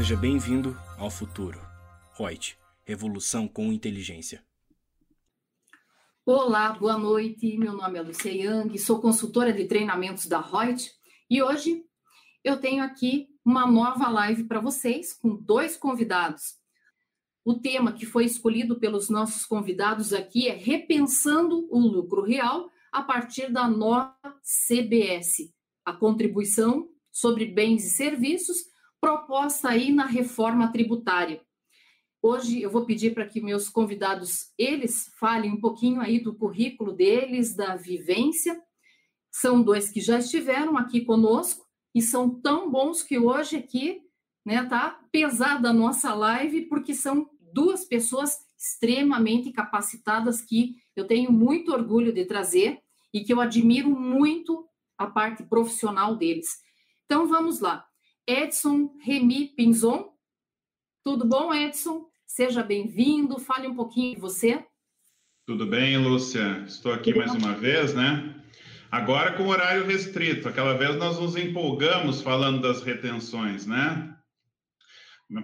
Seja bem-vindo ao futuro. Reut, revolução com inteligência. Olá, boa noite. Meu nome é Lucia Yang, sou consultora de treinamentos da Reut e hoje eu tenho aqui uma nova live para vocês com dois convidados. O tema que foi escolhido pelos nossos convidados aqui é Repensando o Lucro Real a partir da nova CBS, a contribuição sobre bens e serviços proposta aí na reforma tributária. Hoje eu vou pedir para que meus convidados eles falem um pouquinho aí do currículo deles, da vivência. São dois que já estiveram aqui conosco e são tão bons que hoje aqui, né, tá pesada a nossa live porque são duas pessoas extremamente capacitadas que eu tenho muito orgulho de trazer e que eu admiro muito a parte profissional deles. Então vamos lá. Edson Remy Pinzon. Tudo bom, Edson? Seja bem-vindo. Fale um pouquinho de você. Tudo bem, Lúcia? Estou aqui mais uma vez, né? Agora com horário restrito. Aquela vez nós nos empolgamos falando das retenções, né?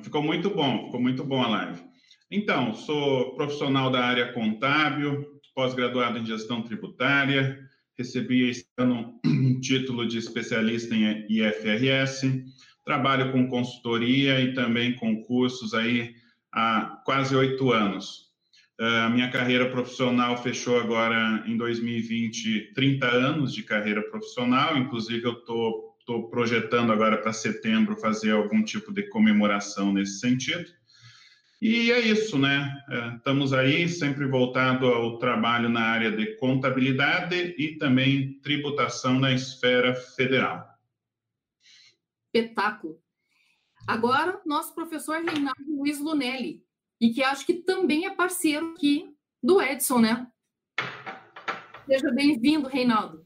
Ficou muito bom, ficou muito bom a live. Então, sou profissional da área contábil, pós-graduado em gestão tributária, recebi este ano um título de especialista em IFRS, trabalho com consultoria e também com cursos aí há quase oito anos. A minha carreira profissional fechou agora em 2020 30 anos de carreira profissional, inclusive eu estou projetando agora para setembro fazer algum tipo de comemoração nesse sentido. E é isso, né? É, estamos aí sempre voltado ao trabalho na área de contabilidade e também tributação na esfera federal. Espetáculo. Agora, nosso professor Reinaldo Luiz Lunelli, e que acho que também é parceiro aqui do Edson, né? Seja bem-vindo, Reinaldo.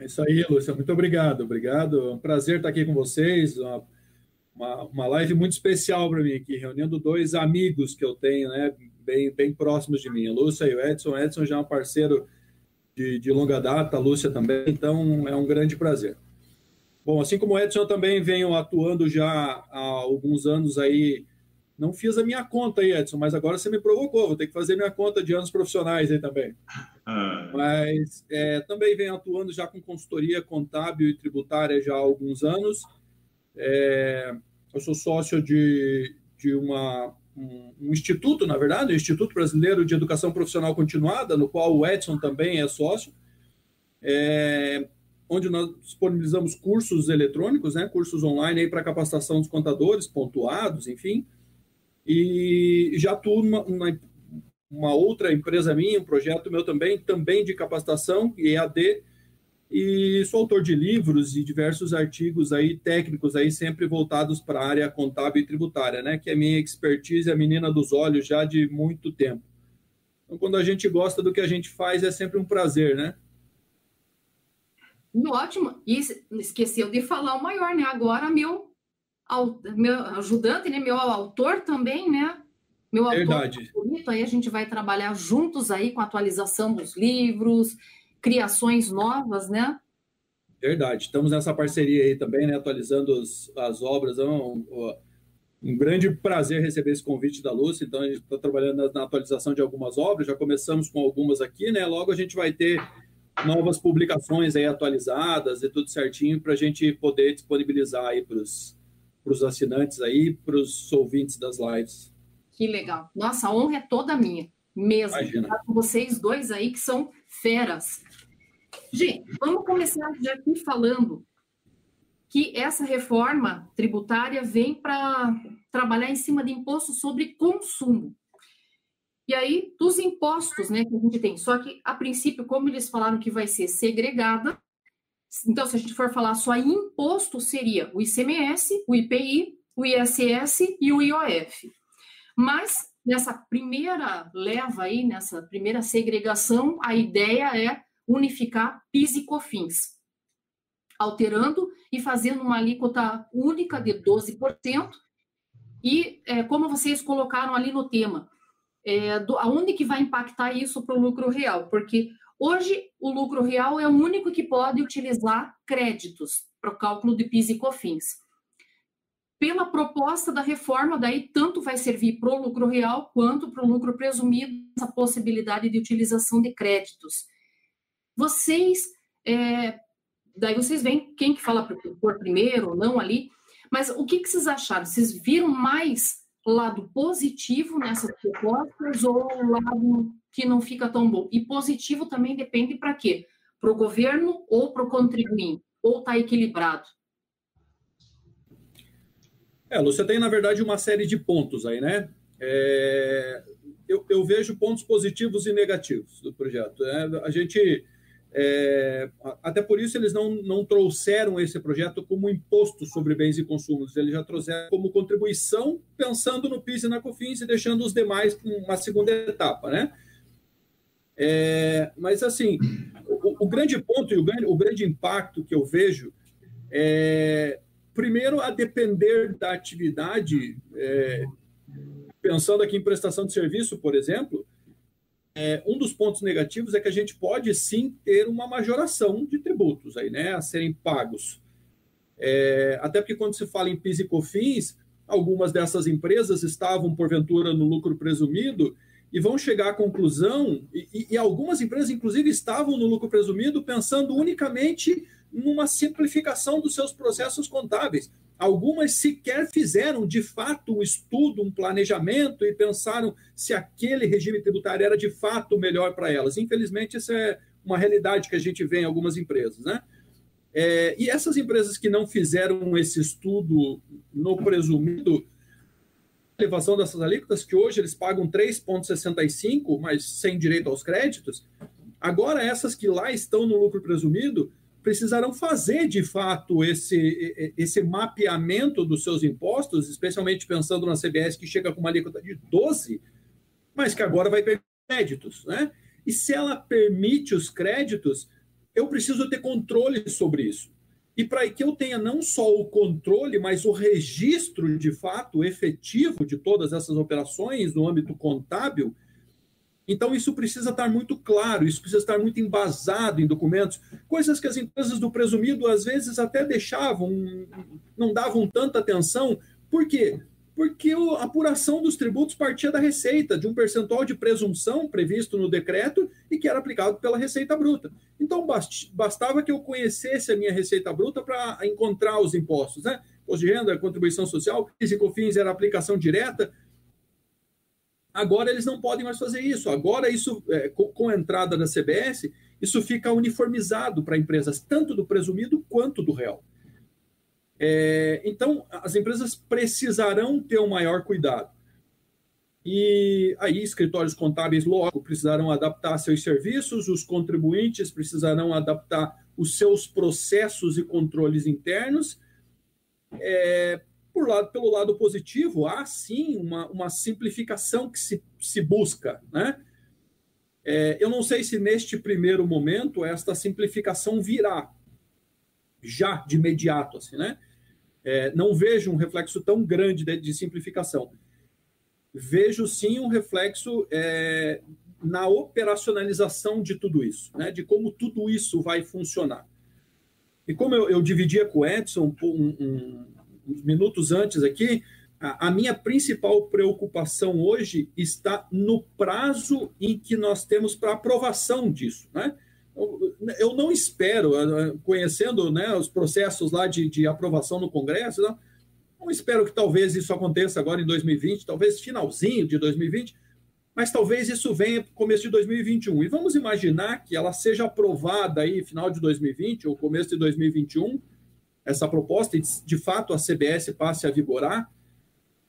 É isso aí, Lúcia. Muito obrigado. Obrigado. É um prazer estar aqui com vocês. Uma uma, uma live muito especial para mim aqui, reunindo dois amigos que eu tenho, né, bem, bem próximos de mim, a Lúcia e o Edson. O Edson já é um parceiro de, de longa data, a Lúcia também, então é um grande prazer. Bom, assim como o Edson, eu também venho atuando já há alguns anos aí. Não fiz a minha conta aí, Edson, mas agora você me provocou. Vou ter que fazer minha conta de anos profissionais aí também. Ah. Mas é, também venho atuando já com consultoria contábil e tributária já há alguns anos. É, eu sou sócio de, de uma, um, um, instituto, na verdade, o Instituto Brasileiro de Educação Profissional Continuada, no qual o Edson também é sócio, é, onde nós disponibilizamos cursos eletrônicos, né, cursos online para capacitação dos contadores, pontuados, enfim. E já atuo numa, uma outra empresa minha, um projeto meu também, também de capacitação, EAD, e sou autor de livros e diversos artigos aí técnicos aí sempre voltados para a área contábil e tributária, né, que é minha expertise, a menina dos olhos já de muito tempo. Então, quando a gente gosta do que a gente faz, é sempre um prazer, né? Ótimo. E esqueceu de falar o maior, né? Agora meu meu ajudante, né, meu autor também, né? Meu Verdade. autor aí a gente vai trabalhar juntos aí com a atualização dos livros, criações novas, né? Verdade. Estamos nessa parceria aí também, né? Atualizando os, as obras. É um, um, grande prazer receber esse convite da Lúcia. Então, a gente está trabalhando na, na, atualização de algumas obras. Já começamos com algumas aqui, né? Logo a gente vai ter novas publicações aí atualizadas e tudo certinho para a gente poder disponibilizar aí para os assinantes aí, para os ouvintes das lives. Que legal. Nossa, a honra é toda minha, mesmo. Imagina. Com vocês dois aí que são feras. Gente, vamos começar já aqui falando que essa reforma tributária vem para trabalhar em cima de imposto sobre consumo. E aí, dos impostos né, que a gente tem, só que, a princípio, como eles falaram que vai ser segregada, então, se a gente for falar só imposto, seria o ICMS, o IPI, o ISS e o IOF. Mas, nessa primeira leva aí, nessa primeira segregação, a ideia é unificar PIS e COFINS, alterando e fazendo uma alíquota única de 12%. E, é, como vocês colocaram ali no tema, é, do, aonde que vai impactar isso para o lucro real? Porque hoje o lucro real é o único que pode utilizar créditos para o cálculo de PIS e COFINS. pela proposta da reforma, daí tanto vai servir para o lucro real quanto para o lucro presumido, essa possibilidade de utilização de créditos. Vocês, é, daí vocês veem quem que fala por primeiro ou não ali, mas o que, que vocês acharam? Vocês viram mais lado positivo nessas propostas ou lado que não fica tão bom? E positivo também depende para quê? Para o governo ou para o contribuinte? Ou está equilibrado? É, Lúcia, tem, na verdade, uma série de pontos aí, né? É, eu, eu, vejo pontos positivos e negativos do projeto. Né? A gente. É, até por isso eles não, não trouxeram esse projeto como imposto sobre bens e consumos, eles já trouxeram como contribuição, pensando no PIS e na COFINS e deixando os demais para uma segunda etapa, né? É, mas, assim, o, o, grande ponto e o grande, o grande impacto que eu vejo é, Primeiro, a depender da atividade, é, pensando aqui em prestação de serviço, por exemplo, é, um dos pontos negativos é que a gente pode sim ter uma majoração de tributos aí, né, a serem pagos. É, até porque quando se fala em PIS e COFINS, algumas dessas empresas estavam, porventura, no lucro presumido e vão chegar à conclusão, e, e algumas empresas, inclusive, estavam no lucro presumido pensando unicamente numa simplificação dos seus processos contábeis. Algumas sequer fizeram de fato um estudo, um planejamento e pensaram se aquele regime tributário era de fato melhor para elas. Infelizmente, essa é uma realidade que a gente vê em algumas empresas, né? É, e essas empresas que não fizeram esse estudo no presumido, elevação dessas alíquotas, que hoje eles pagam 3,65, mas sem direito aos créditos, agora essas que lá estão no lucro presumido precisarão fazer de fato esse, esse mapeamento dos seus impostos, especialmente pensando na CBS que chega com uma alíquota de 12, mas que agora vai permitir créditos, né? E se ela permite os créditos, eu preciso ter controle sobre isso. E para que eu tenha não só o controle, mas o registro de fato efetivo de todas essas operações no âmbito contábil, então, isso precisa estar muito claro, isso precisa estar muito embasado em documentos, coisas que as empresas do presumido às vezes até deixavam, não davam tanta atenção. Por quê? Porque a apuração dos tributos partia da receita, de um percentual de presunção previsto no decreto e que era aplicado pela Receita Bruta. Então, bastava que eu conhecesse a minha Receita Bruta para encontrar os impostos, né? Imposto de renda, contribuição social, PIS e COFINS era aplicação direta, Agora eles não podem mais fazer isso. Agora, isso, é, com, a entrada da CBS, isso fica uniformizado para empresas, tanto do presumido quanto do real. É, então, as empresas precisarão ter um maior cuidado. E aí, escritórios contábeis logo precisarão adaptar seus serviços, os contribuintes precisarão adaptar os seus processos e controles internos. É, por lado, pelo lado positivo, há sim uma, uma simplificação que se, se busca. Né? É, eu não sei se neste primeiro momento esta simplificação virá já de imediato. Assim, né? É, não vejo um reflexo tão grande de, de simplificação. Vejo sim um reflexo é, na operacionalização de tudo isso, né? de como tudo isso vai funcionar. E como eu, eu dividia com o Edson um, um, minutos antes aqui, a, a minha principal preocupação hoje está no prazo em que nós temos para aprovação disso, né? Eu não espero, conhecendo né, os processos lá de, de aprovação no Congresso, não, não espero que talvez isso aconteça agora em 2020, talvez finalzinho de 2020, mas talvez isso venha para começo de 2021. E vamos imaginar que ela seja aprovada aí final de 2020 ou começo de 2021, essa proposta e, de fato, a CBS passe a vigorar,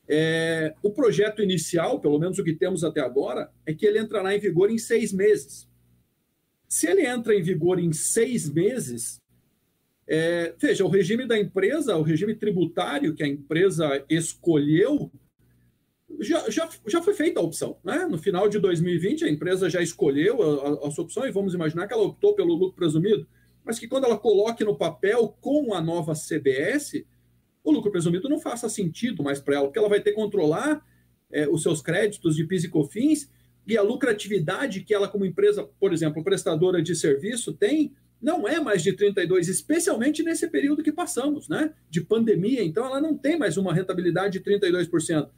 é, o projeto inicial, pelo menos o que temos até agora, é que ele entrará em vigor em seis meses. Se ele entra em vigor em seis meses, é, veja, o regime da empresa, o regime tributário que a empresa escolheu, já, já, já foi feita a opção. Né? No final de 2020, a empresa já escolheu a, a, a sua opção e vamos imaginar que ela optou pelo lucro presumido mas que quando ela coloque no papel com a nova CBS, o lucro presumido não faça sentido mais para ela, porque ela vai ter que controlar é, os seus créditos de PIS e COFINS e a lucratividade que ela, como empresa, por exemplo, prestadora de serviço, tem não é mais de 32, especialmente nesse período que passamos, né? De pandemia, então ela não tem mais uma rentabilidade de 32%.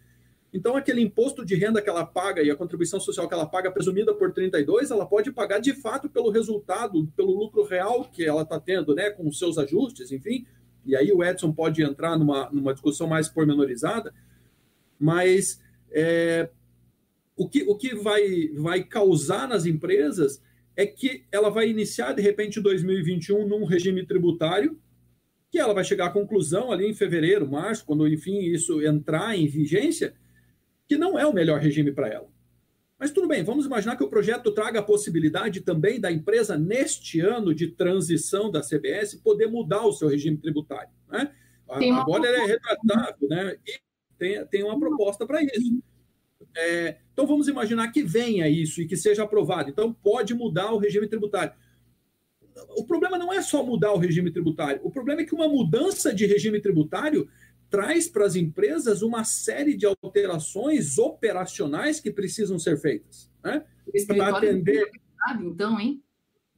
Então, aquele imposto de renda que ela paga e a contribuição social que ela paga, presumida por 32, ela pode pagar de fato pelo resultado, pelo lucro real que ela está tendo, né? Com os seus ajustes, enfim. E aí o Edson pode entrar numa, numa discussão mais pormenorizada, mas é, o que, o que vai, vai causar nas empresas é que ela vai iniciar, de repente, 2021 num regime tributário, que ela vai chegar à conclusão ali em fevereiro, março, quando, enfim, isso entrar em vigência, que não é o melhor regime para ela. Mas tudo bem, vamos imaginar que o projeto traga a possibilidade também da empresa, neste ano de transição da CBS, poder mudar o seu regime tributário. Né? Agora ele é retratável, né? E tem, tem uma proposta para isso. É, então vamos imaginar que venha isso e que seja aprovado. Então pode mudar o regime tributário. O problema não é só mudar o regime tributário. O problema é que uma mudança de regime tributário traz para as empresas uma série de alterações operacionais que precisam ser feitas. Né? Para atender. Então, hein?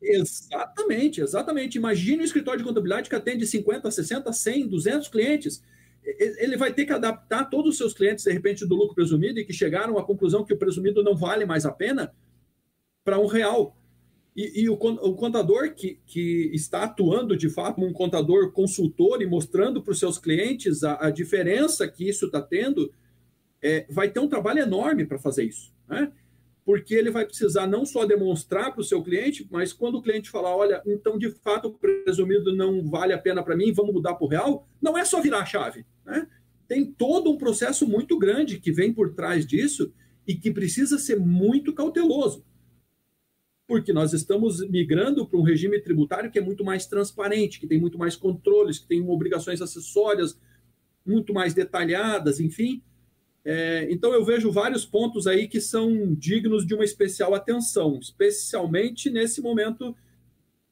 Exatamente, exatamente. Imagine um escritório de contabilidade que atende 50, 60, 100, 200 clientes ele vai ter que adaptar todos os seus clientes, de repente, do lucro presumido e que chegaram à conclusão que o presumido não vale mais a pena para um real. E, e o, o, contador que, que está atuando de fato como um contador consultor e mostrando para os seus clientes a, a, diferença que isso está tendo, é, vai ter um trabalho enorme para fazer isso. Né? porque ele vai precisar não só demonstrar para o seu cliente, mas quando o cliente falar, olha, então de fato o presumido não vale a pena para mim, vamos mudar para o real, não é só virar a chave. Né? Tem todo um processo muito grande que vem por trás disso e que precisa ser muito cauteloso. Porque nós estamos migrando para um regime tributário que é muito mais transparente, que tem muito mais controles, que tem obrigações acessórias muito mais detalhadas, enfim. É, então eu vejo vários pontos aí que são dignos de uma especial atenção, especialmente nesse momento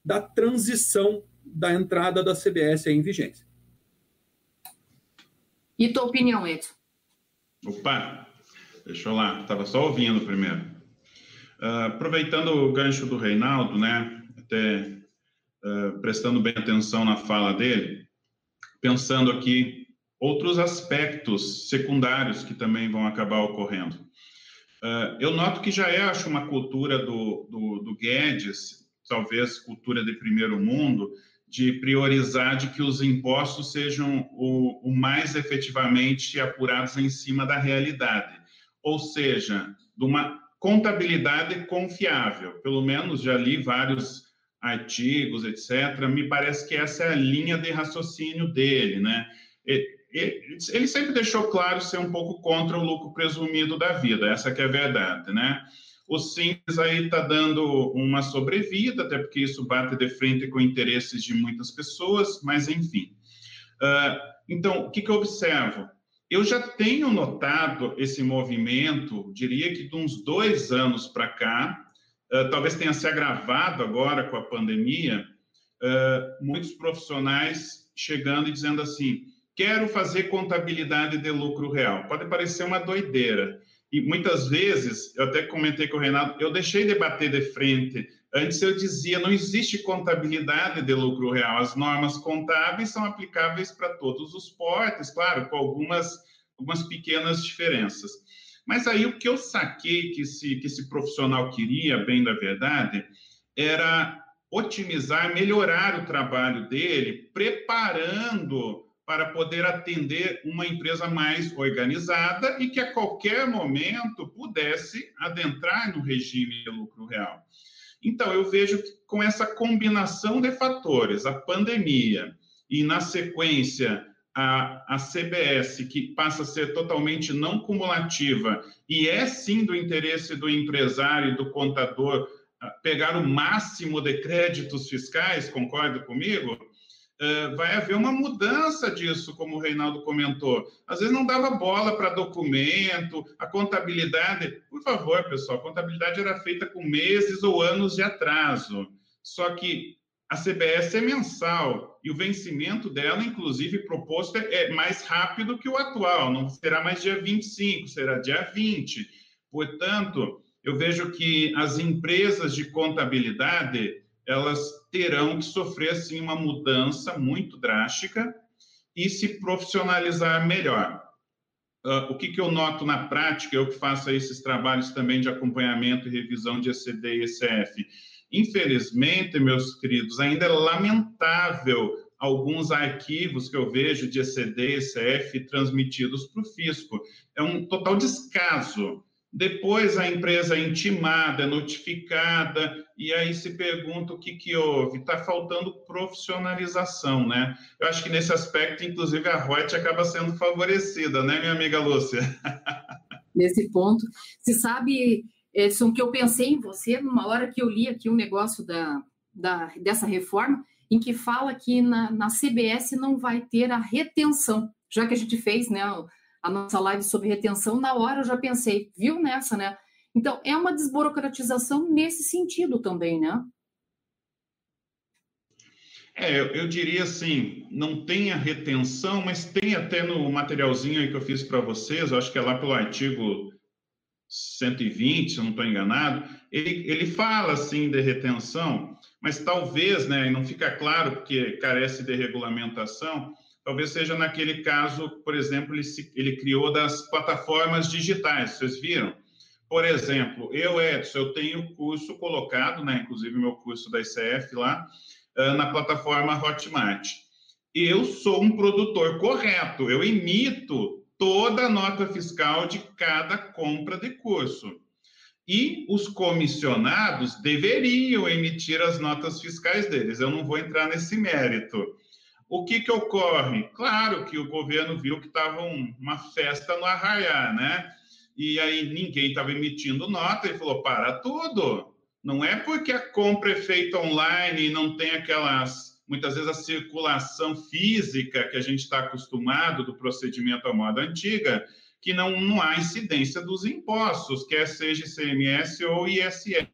da transição da entrada da CBS em vigência. E tua opinião, Edson? Opa, deixa eu lá, estava só ouvindo primeiro. Uh, aproveitando o gancho do Reinaldo, né, até uh, prestando bem atenção na fala dele, pensando aqui outros aspectos secundários que também vão acabar ocorrendo. Uh, eu noto que já é, acho, uma cultura do, do, do Guedes, talvez cultura de primeiro mundo, de priorizar de que os impostos sejam o, o, mais efetivamente apurados em cima da realidade, ou seja, de uma contabilidade confiável. Pelo menos já li vários artigos, etc. Me parece que essa é a linha de raciocínio dele, né? ele sempre deixou claro ser um pouco contra o lucro presumido da vida, essa que é a verdade, né? O Simples aí está dando uma sobrevida, até porque isso bate de frente com interesses de muitas pessoas, mas enfim. Uh, então, o que, que eu observo? Eu já tenho notado esse movimento, diria que de uns dois anos para cá, uh, talvez tenha se agravado agora com a pandemia, uh, muitos profissionais chegando e dizendo assim: quero fazer contabilidade de lucro real. Pode parecer uma doideira. E muitas vezes, eu até comentei com o Renato, eu deixei de bater de frente. Antes eu dizia, não existe contabilidade de lucro real. As normas contábeis são aplicáveis para todos os portes, claro, com algumas, algumas pequenas diferenças. Mas aí o que eu saquei que esse, que esse profissional queria, bem da verdade, era otimizar, melhorar o trabalho dele, preparando para poder atender uma empresa mais organizada e que a qualquer momento pudesse adentrar no regime de lucro real. Então, eu vejo que com essa combinação de fatores, a pandemia e, na sequência, a, a CBS, que passa a ser totalmente não cumulativa, e é sim do interesse do empresário e do contador ah, pegar o máximo de créditos fiscais, concorda comigo? Eh, vai haver uma mudança disso, como o Reinaldo comentou. Às vezes não dava bola para documento, a contabilidade. Por favor, pessoal, a contabilidade era feita com meses ou anos de atraso. Só que a CBS é mensal e o vencimento dela, inclusive, proposto é mais rápido que o atual, não será mais dia 25, será dia 20. Portanto, eu vejo que as empresas de contabilidade elas terão que sofrer assim uma mudança muito drástica e se profissionalizar melhor. Uh, o que, que eu noto na prática, eu que faço esses trabalhos também de acompanhamento e revisão de ECD e ECF. Infelizmente, meus queridos, ainda é lamentável alguns arquivos que eu vejo de ECD e ECF transmitidos para o fisco. É um total descaso. Depois a empresa é intimada, é notificada, e aí se pergunta o que, que houve. Está faltando profissionalização, né? Eu acho que nesse aspecto, inclusive, a Reut acaba sendo favorecida, né, minha amiga Lúcia? Nesse ponto. Você sabe, Edson, que eu pensei em você numa hora que eu li aqui um negócio da, da, dessa reforma, em que fala que na, na CBS não vai ter a retenção, já que a gente fez, né? A nossa live sobre retenção, na hora eu já pensei, viu nessa, né? Então, é uma desburocratização nesse sentido também, né? É, eu, diria assim, não tem a retenção, mas tem até no materialzinho que eu fiz para vocês, acho que é lá pelo artigo 120, se eu não estou enganado, ele, ele fala assim de retenção, mas talvez, né, não fica claro porque carece de regulamentação, talvez seja naquele caso, por exemplo, ele, se, ele criou das plataformas digitais, vocês viram? Por exemplo, eu, Edson, eu tenho curso colocado, né, inclusive meu curso da ICF lá, na plataforma Hotmart. Eu sou um produtor correto, eu emito toda a nota fiscal de cada compra de curso. E os comissionados deveriam emitir as notas fiscais deles. Eu não vou entrar nesse mérito. O que, que ocorre? Claro que o governo viu que estava uma festa no arraiar, né? E aí ninguém estava emitindo nota e falou: para tudo. Não é porque a compra é feita online e não tem aquelas, muitas vezes, a circulação física que a gente está acostumado do procedimento à moda antiga, que não, não há incidência dos impostos, quer seja ICMS ou ISS.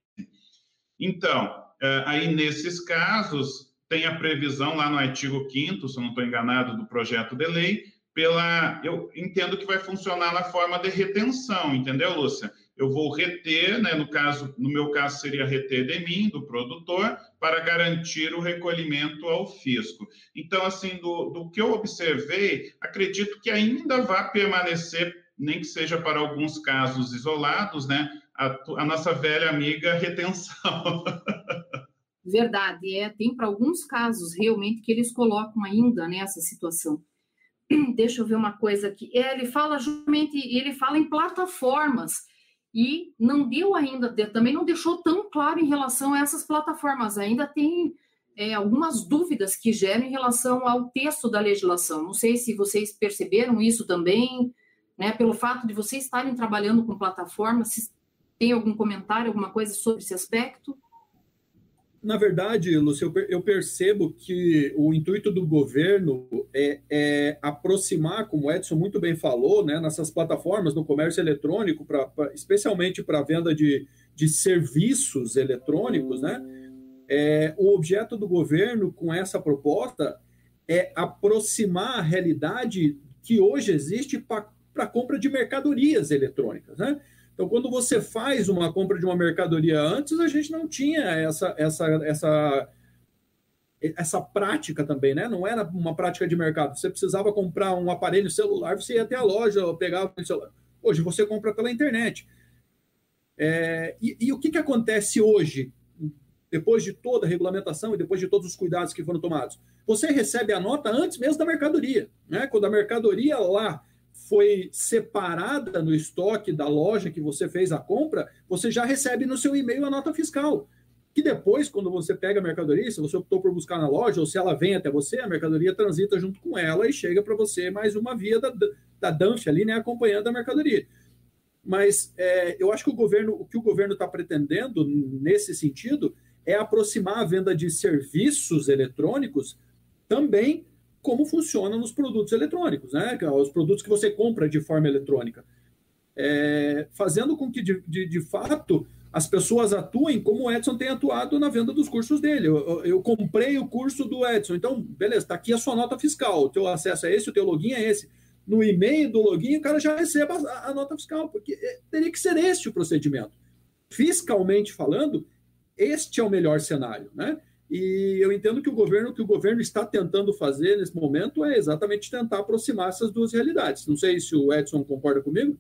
Então, eh, aí nesses casos, tem a previsão lá no artigo 5 se eu não estou enganado, do projeto de lei, pela. Eu entendo que vai funcionar na forma de retenção, entendeu, Lúcia? Eu vou reter, né, no caso, no meu caso seria reter de mim, do produtor, para garantir o recolhimento ao fisco. Então, assim, do, do que eu observei, acredito que ainda vai permanecer, nem que seja para alguns casos isolados, né, a, a nossa velha amiga retenção. Verdade, é, tem para alguns casos realmente que eles colocam ainda nessa situação. Deixa eu ver uma coisa aqui. É, ele fala justamente, ele fala em plataformas e não deu ainda, também não deixou tão claro em relação a essas plataformas. Ainda tem é, algumas dúvidas que geram em relação ao texto da legislação. Não sei se vocês perceberam isso também, né? Pelo fato de vocês estarem trabalhando com plataformas, tem algum comentário, alguma coisa sobre esse aspecto? Na verdade, Lúcio, eu percebo que o intuito do governo é, é, aproximar, como o Edson muito bem falou, né, nessas plataformas no comércio eletrônico, pra, pra especialmente para a venda de, de serviços eletrônicos, né, é, o objeto do governo com essa proposta é aproximar a realidade que hoje existe para a compra de mercadorias eletrônicas. Né? Então, quando você faz uma compra de uma mercadoria antes, a gente não tinha essa, essa, essa, essa prática também, né? Não era uma prática de mercado. Você precisava comprar um aparelho celular, você ia até a loja, pegava o celular. Hoje você compra pela internet. É, e, e, o que, que acontece hoje, depois de toda a regulamentação e depois de todos os cuidados que foram tomados? Você recebe a nota antes mesmo da mercadoria. Né? Quando a mercadoria lá foi separada no estoque da loja que você fez a compra, você já recebe no seu e-mail a nota fiscal. Que depois, quando você pega a mercadoria, se você optou por buscar na loja, ou se ela vem até você, a mercadoria transita junto com ela e chega para você mais uma via da, da DANF ali, né, acompanhando a mercadoria. Mas é, eu acho que o governo, o que o governo está pretendendo nesse sentido é aproximar a venda de serviços eletrônicos também como funciona nos produtos eletrônicos, né? É os produtos que você compra de forma eletrônica. É, fazendo com que, de, de, de, fato, as pessoas atuem como o Edson tem atuado na venda dos cursos dele. Eu, eu, comprei o curso do Edson, então, beleza, está aqui a sua nota fiscal, o teu acesso é esse, o teu login é esse. No e-mail do login, o cara já recebe a, a nota fiscal, porque é, teria que ser este o procedimento. Fiscalmente falando, este é o melhor cenário, né? E eu entendo que o governo, que o governo está tentando fazer nesse momento é exatamente tentar aproximar essas duas realidades. Não sei se o Edson concorda comigo.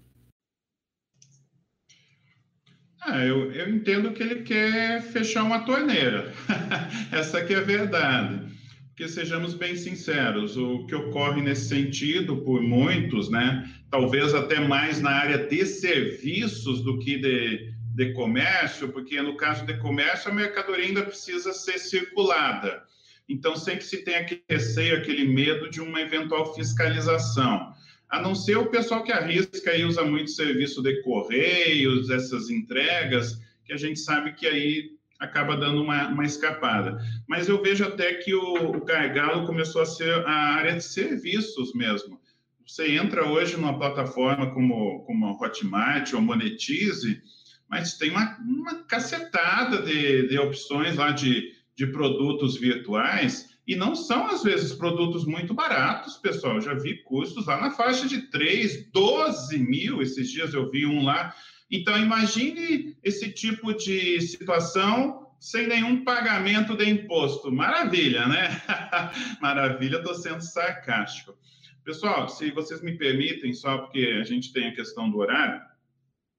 Ah, eu, eu entendo que ele quer fechar uma torneira. Essa aqui é a verdade. Porque sejamos bem sinceros, o que ocorre nesse sentido por muitos, né, talvez até mais na área de serviços do que de, de comércio, porque no caso de comércio a mercadoria ainda precisa ser circulada. Então sempre se tem aquele receio, aquele medo de uma eventual fiscalização. A não ser o pessoal que arrisca e usa muito serviço de correios, essas entregas, que a gente sabe que aí acaba dando uma, uma escapada. Mas eu vejo até que o, o gargalo começou a ser a área de serviços mesmo. Você entra hoje numa plataforma como, como a Hotmart ou Monetize, mas tem uma, uma cacetada de, de opções lá de, de produtos virtuais e não são, às vezes, produtos muito baratos, pessoal. Eu já vi custos lá na faixa de 3, 12 mil. Esses dias eu vi um lá. Então, imagine esse tipo de situação sem nenhum pagamento de imposto. Maravilha, né? Maravilha, estou sendo sarcástico. Pessoal, se vocês me permitem, só porque a gente tem a questão do horário,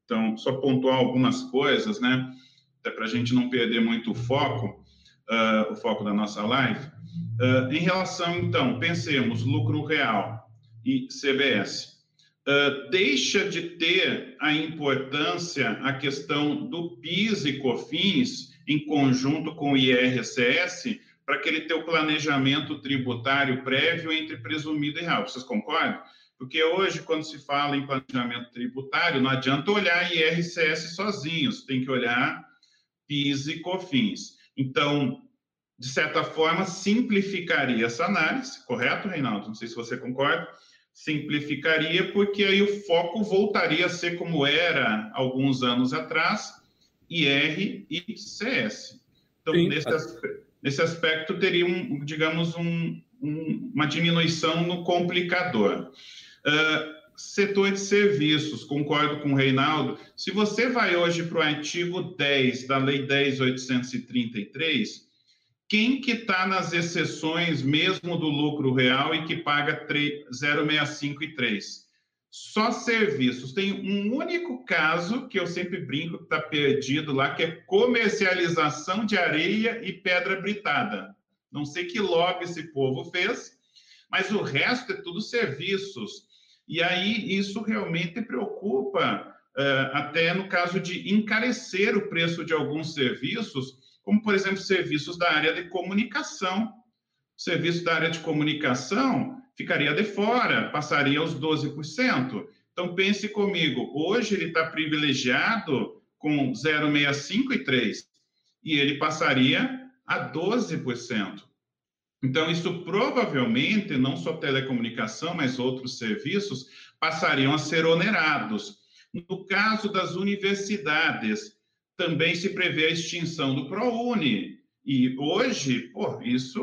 então, só pontuar algumas coisas, né? Até para a gente não perder muito o foco, uh, o foco da nossa live. Uh, em relação, então, pensemos, lucro real e CBS. Uh, ah, deixa de ter a importância a questão do PIS e COFINS em conjunto com o IRCS para aquele teu planejamento tributário prévio entre presumido e real. Vocês concordam? Porque hoje, quando se fala em planejamento tributário, não adianta olhar IRCS sozinhos, tem que olhar PIS e COFINS. Então, de certa forma, simplificaria essa análise, correto, Reinaldo? Não sei se você concorda. Simplificaria, porque aí o foco voltaria a ser como era alguns anos atrás, IR e CS. Então, nesse, aspecto, nesse aspecto, teria, um, digamos, um, um, uma diminuição no complicador. Uh, setor de serviços, concordo com o Reinaldo. Se você vai hoje para o artigo 10 da Lei 10.833, quem que está nas exceções mesmo do lucro real e que paga 0,65 e 3? Só serviços. Tem um único caso que eu sempre brinco que está perdido lá, que é comercialização de areia e pedra britada. Não sei que lobby esse povo fez, mas o resto é tudo serviços. E aí isso realmente preocupa, uh, até no caso de encarecer o preço de alguns serviços, como, por exemplo, serviços da área de comunicação. O serviço da área de comunicação ficaria de fora, passaria aos 12%. Então, pense comigo, hoje ele está privilegiado com 0,65 e 3, e ele passaria a 12%. Então, isso provavelmente, não só telecomunicação, mas outros serviços, passariam a ser onerados. No caso das universidades, também se prevê a extinção do ProUni. E hoje, pô, isso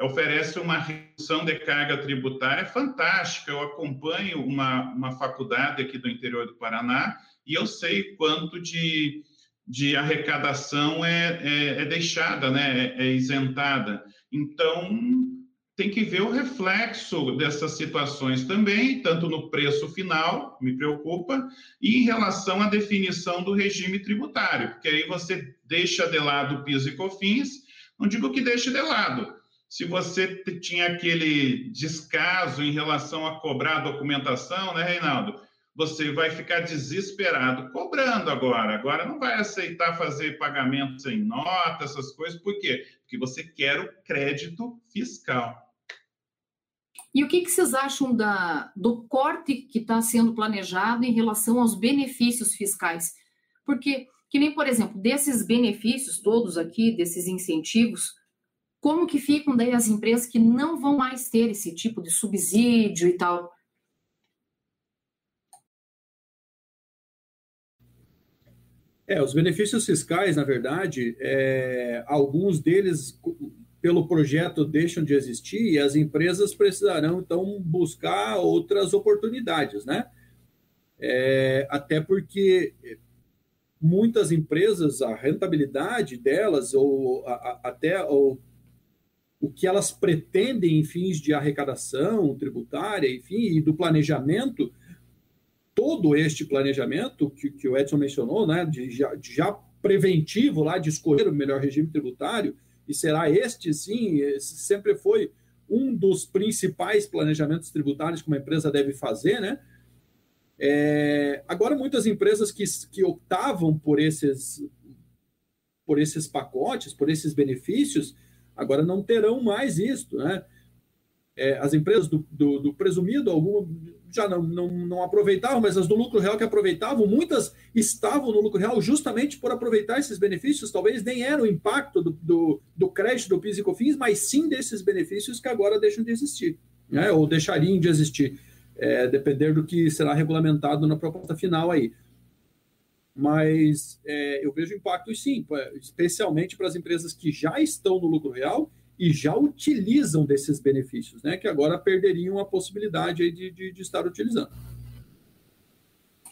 oferece uma redução de carga tributária fantástica. Eu acompanho uma, uma faculdade aqui do interior do Paraná e eu sei quanto de, de arrecadação é, é, é deixada, né? é, é isentada. Então, tem que ver o reflexo dessas situações também, tanto no preço final, me preocupa, e em relação à definição do regime tributário, porque aí você deixa de lado PIS e COFINS, não digo que deixe de lado. Se você tinha aquele descaso em relação a cobrar documentação, né, Reinaldo? Você vai ficar desesperado cobrando agora. Agora não vai aceitar fazer pagamentos em nota, essas coisas, por quê? Porque você quer o crédito fiscal. E o que, que vocês acham da, do corte que está sendo planejado em relação aos benefícios fiscais? Porque, que nem, por exemplo, desses benefícios todos aqui, desses incentivos, como que ficam daí as empresas que não vão mais ter esse tipo de subsídio e tal? É, os benefícios fiscais, na verdade, é, alguns deles pelo projeto deixam de existir e as empresas precisarão, então, buscar outras oportunidades, né? É, até porque muitas empresas, a rentabilidade delas, ou a, a, até ou, o que elas pretendem em fins de arrecadação tributária, enfim, e do planejamento, todo este planejamento que, que o Edson mencionou, né, de já, de já preventivo lá de escolher o melhor regime tributário, e será este, sim, sempre foi um dos principais planejamentos tributários que uma empresa deve fazer, né? É, agora, muitas empresas que, que optavam por esses, por esses pacotes, por esses benefícios, agora não terão mais isso, né? É, as empresas do, do, do presumido, algumas já não, não, não, aproveitavam, mas as do lucro real que aproveitavam, muitas estavam no lucro real justamente por aproveitar esses benefícios, talvez nem era o impacto do, do, do crédito do PIS e COFINS, mas sim desses benefícios que agora deixam de existir, né? ou deixariam de existir é, depender do que será regulamentado na proposta final aí. Mas é, eu vejo impactos sim, especialmente para as empresas que já estão no lucro real e já utilizam desses benefícios, né? Que agora perderiam a possibilidade de, de, de estar utilizando.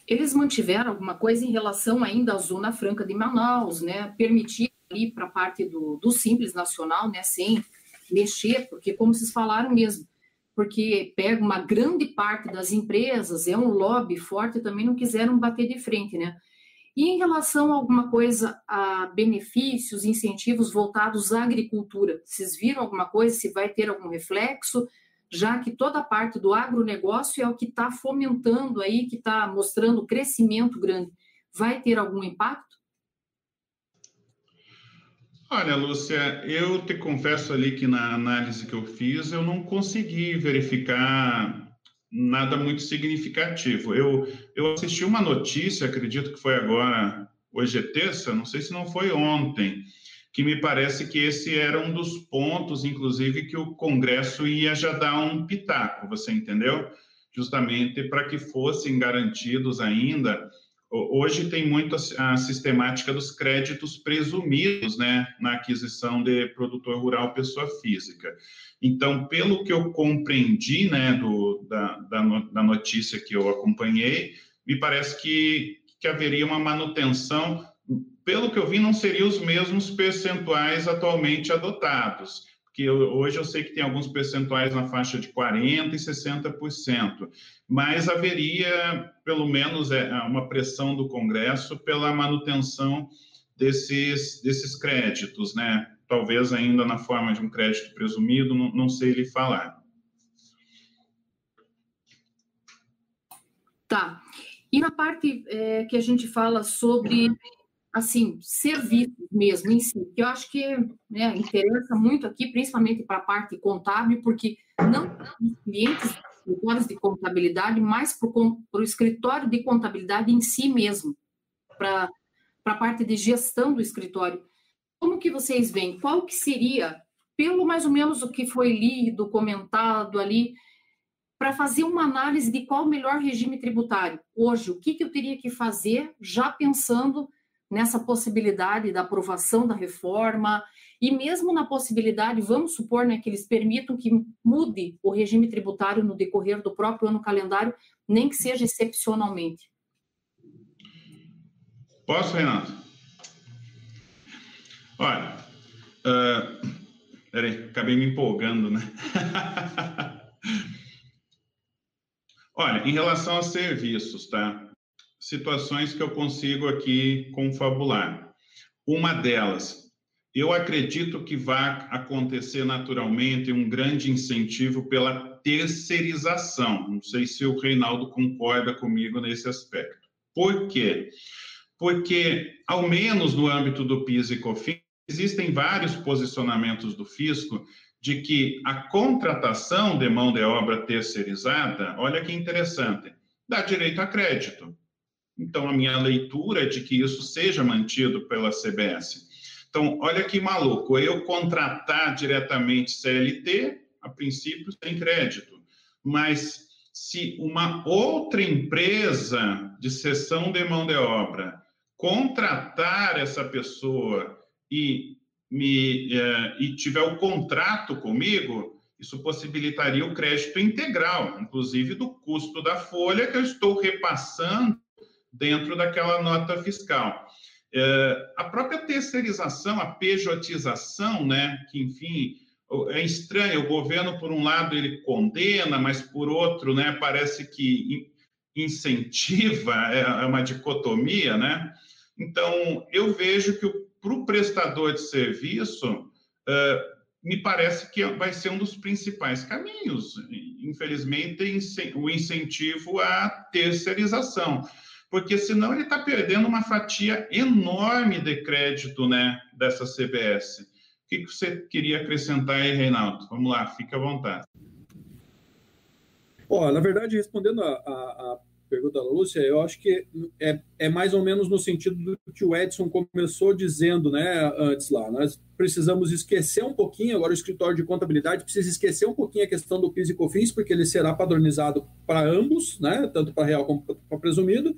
Eles mantiveram alguma coisa em relação ainda à Zona Franca de Manaus, né? Permitir ali para a parte do, do Simples Nacional, né? Sem mexer, porque como vocês falaram mesmo, porque pega uma grande parte das empresas, é um lobby forte, também não quiseram bater de frente, né? E em relação a alguma coisa, a benefícios, incentivos voltados à agricultura, vocês viram alguma coisa, se vai ter algum reflexo, já que toda a parte do agronegócio é o que está fomentando aí, que está mostrando crescimento grande, vai ter algum impacto? Olha, Lúcia, eu te confesso ali que na análise que eu fiz, eu não consegui verificar nada muito significativo. Eu, eu assisti uma notícia, acredito que foi agora, hoje é terça, não sei se não foi ontem, que me parece que esse era um dos pontos, inclusive, que o Congresso ia já dar um pitaco, você entendeu? Justamente para que fossem garantidos ainda Hoje tem muito a, sistemática dos créditos presumidos, né, na aquisição de produtor rural pessoa física. Então, pelo que eu compreendi, né, do, da, da, da notícia que eu acompanhei, me parece que, que haveria uma manutenção. Pelo que eu vi, não seriam os mesmos percentuais atualmente adotados que eu, hoje eu sei que tem alguns percentuais na faixa de 40% e 60%, mas haveria, pelo menos, é, uma pressão do Congresso pela manutenção desses, desses créditos, né? Talvez ainda na forma de um crédito presumido, não, não sei lhe falar. Tá. E na parte é, que a gente fala sobre assim, serviços mesmo em si, que eu acho que né, interessa muito aqui, principalmente para a parte contábil, porque não os clientes escritórios de contabilidade, mas para o escritório de contabilidade em si mesmo, para a parte de gestão do escritório. Como que vocês veem? Qual que seria, pelo mais ou menos o que foi lido, comentado ali, para fazer uma análise de qual o melhor regime tributário? Hoje, o que, que eu teria que fazer, já pensando nessa possibilidade da aprovação da reforma e mesmo na possibilidade, vamos supor, né, que eles permitam que mude o regime tributário no decorrer do próprio ano calendário, nem que seja excepcionalmente. Posso, Renato? Olha, uh, peraí, acabei me empolgando, né? Olha, em relação a serviços, tá? Situações que eu consigo aqui confabular. Uma delas, eu acredito que vai acontecer naturalmente um grande incentivo pela terceirização. Não sei se o Reinaldo concorda comigo nesse aspecto. Por quê? Porque, ao menos no âmbito do PIS e COFINS, existem vários posicionamentos do fisco de que a contratação de mão de obra terceirizada, olha que interessante, dá direito a crédito. Então, a minha leitura é de que isso seja mantido pela CBS. Então, olha que maluco, eu contratar diretamente CLT, a princípio, sem crédito, mas se uma outra empresa de cessão de mão de obra contratar essa pessoa e, me, eh, e tiver o contrato comigo, isso possibilitaria o crédito integral, inclusive do custo da folha que eu estou repassando dentro daquela nota fiscal. É, a própria terceirização, a pejotização, né, que, enfim, é estranho, o governo, por um lado, ele condena, mas, por outro, né, parece que incentiva, é, é uma dicotomia, né? Então, eu vejo que para o prestador de serviço, uh, me parece que vai ser um dos principais caminhos. Infelizmente, o incentivo à terceirização, porque senão ele está perdendo uma fatia enorme de crédito né, dessa CBS. O que, que você queria acrescentar aí, Reinaldo? Vamos lá, fique à vontade. Ó, na verdade, respondendo a, a, a pergunta da Lúcia, eu acho que é, é mais ou menos no sentido do que o Edson começou dizendo né, antes lá. Nós precisamos esquecer um pouquinho, agora o escritório de contabilidade precisa esquecer um pouquinho a questão do PIS e COFINS, porque ele será padronizado para ambos, né, tanto para real como para presumido,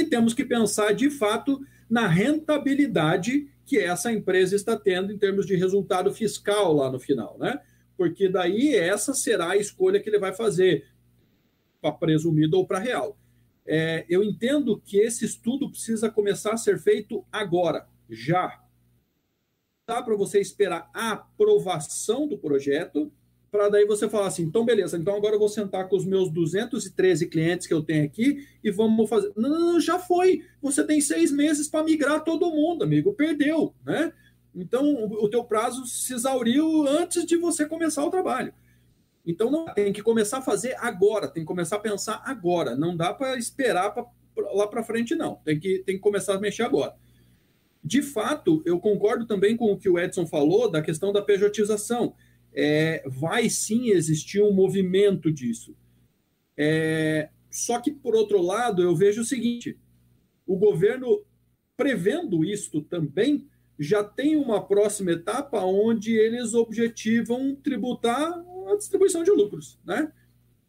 e temos que pensar de fato na rentabilidade que essa empresa está tendo em termos de resultado fiscal lá no final, né? Porque daí essa será a escolha que ele vai fazer para presumido ou para real é, eu entendo que esse estudo precisa começar a ser feito agora, já. Dá para você esperar a aprovação do projeto, para daí você falar assim, então beleza, então agora eu vou sentar com os meus 213 clientes que eu tenho aqui e vamos fazer. Não, não já foi. Você tem seis meses para migrar todo mundo, amigo. Perdeu, né? Então o teu prazo se exauriu antes de você começar o trabalho. Então não tem que começar a fazer agora, tem que começar a pensar agora. Não dá para esperar pra, lá para frente, não. Tem que, tem que começar a mexer agora. De fato, eu concordo também com o que o Edson falou da questão da pejotização. É, vai sim existir um movimento disso. É, só que, por outro lado, eu vejo o seguinte: o governo, prevendo isto também, já tem uma próxima etapa onde eles objetivam tributar a distribuição de lucros, né?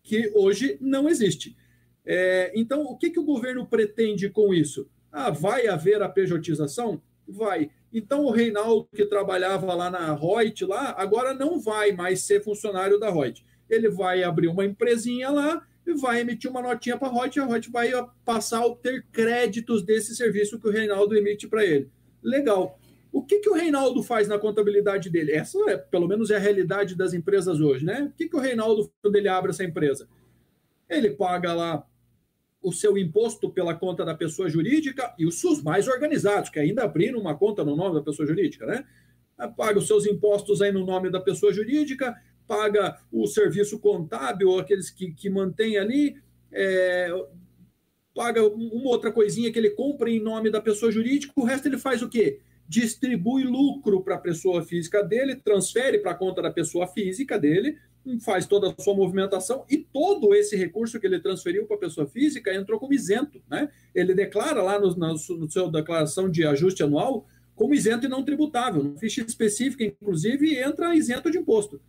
que hoje não existe. É, então, o que, que o governo pretende com isso? Ah, vai haver a pejotização? Vai. Então, o Reinaldo, que trabalhava lá na Reut, lá, agora não vai mais ser funcionário da Reut. Ele vai abrir uma empresinha lá e vai emitir uma notinha para a Reut a Reut vai passar a ter créditos desse serviço que o Reinaldo emite para ele. Legal. O que, que o Reinaldo faz na contabilidade dele? Essa, é, pelo menos, é a realidade das empresas hoje, né? O que, que o Reinaldo, quando ele abre essa empresa? Ele paga lá o seu imposto pela conta da pessoa jurídica e os SUS mais organizados, que ainda abriram uma conta no nome da pessoa jurídica, né? Paga os seus impostos aí no nome da pessoa jurídica, paga o serviço contábil, aqueles que, que mantém ali, é, paga uma outra coisinha que ele compra em nome da pessoa jurídica, o resto ele faz o quê? distribui lucro para a pessoa física dele, transfere para a conta da pessoa física dele, faz toda a sua movimentação e todo esse recurso que ele transferiu para a pessoa física entrou como isento. Né? Ele declara lá no, no seu declaração de ajuste anual como isento e não tributável. No ficha específica, inclusive, entra isento de imposto.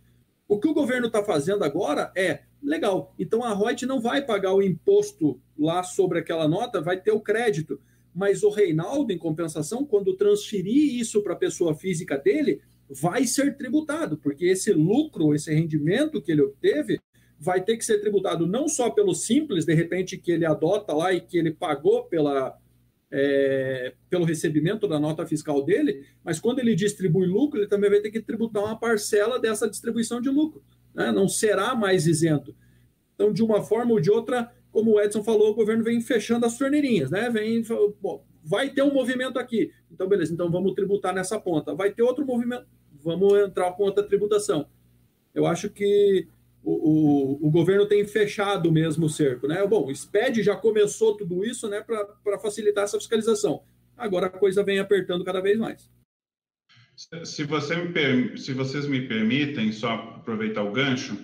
O que o governo está fazendo agora é legal. Então a Reut não vai pagar o imposto lá sobre aquela nota, vai ter o crédito mas o Reinaldo, em compensação, quando transferir isso para a pessoa física dele, vai ser tributado, porque esse lucro, esse rendimento que ele obteve, vai ter que ser tributado não só pelo simples, de repente, que ele adota lá e que ele pagou pela, é, pelo recebimento da nota fiscal dele, mas quando ele distribui lucro, ele também vai ter que tributar uma parcela dessa distribuição de lucro. Né? Não será mais isento. Então, de uma forma ou de outra, como o Edson falou, o governo vem fechando as torneirinhas, né? Vem, bom, vai ter um movimento aqui. Então, beleza, então vamos tributar nessa ponta. Vai ter outro movimento, vamos entrar com outra tributação. Eu acho que o, o, o governo tem fechado mesmo o cerco, né? Bom, o SPED já começou tudo isso, né, para facilitar essa fiscalização. Agora a coisa vem apertando cada vez mais. Se, você me, se vocês me permitem, só aproveitar o gancho,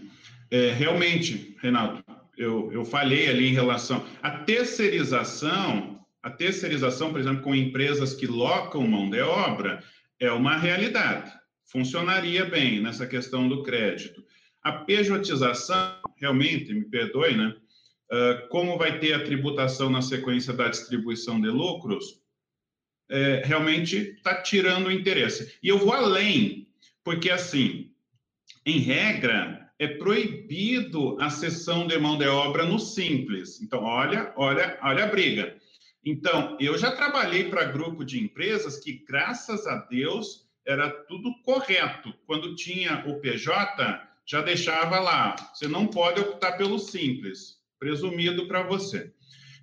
é, realmente, Renato, eu, eu falei ali em relação à terceirização, a terceirização, por exemplo, com empresas que locam mão de obra, é uma realidade. Funcionaria bem nessa questão do crédito. A pejotização, realmente, me perdoe, né? Uh, como vai ter a tributação na sequência da distribuição de lucros, é, realmente está tirando o interesse. E eu vou além, porque, assim, em regra, é proibido a cessão de mão de obra no simples. Então, olha, olha, olha a briga. Então, eu já trabalhei para grupo de empresas que, graças a Deus, era tudo correto. Quando tinha o PJ, já deixava lá. Você não pode optar pelo simples, presumido para você.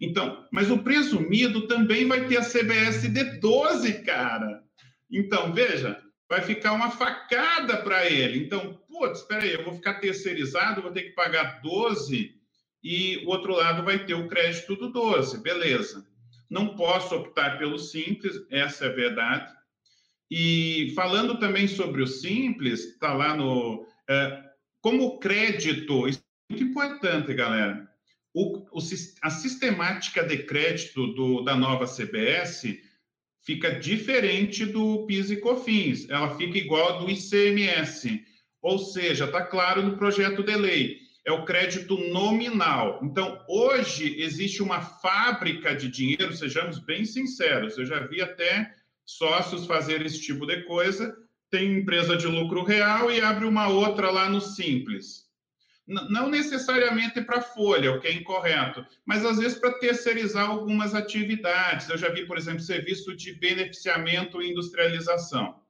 Então, mas o presumido também vai ter a CBS de 12, cara. Então, veja, vai ficar uma facada para ele. Então, putz, espera aí, eu vou ficar terceirizado, vou ter que pagar 12 e o outro lado vai ter o crédito do 12, beleza. Não posso optar pelo simples, essa é a verdade. E falando também sobre o simples, está lá no. É, como crédito, isso é muito importante, galera. O, o, a sistemática de crédito do, da nova CBS fica diferente do PIS e COFINS, ela fica igual do ICMS, ou seja, está claro no projeto de lei, é o crédito nominal. Então, hoje existe uma fábrica de dinheiro, sejamos bem sinceros, eu já vi até sócios fazer esse tipo de coisa, tem empresa de lucro real e abre uma outra lá no Simples não necessariamente para folha, o que é incorreto, mas às vezes para terceirizar algumas atividades. Eu já vi, por exemplo, serviço de beneficiamento e industrialização.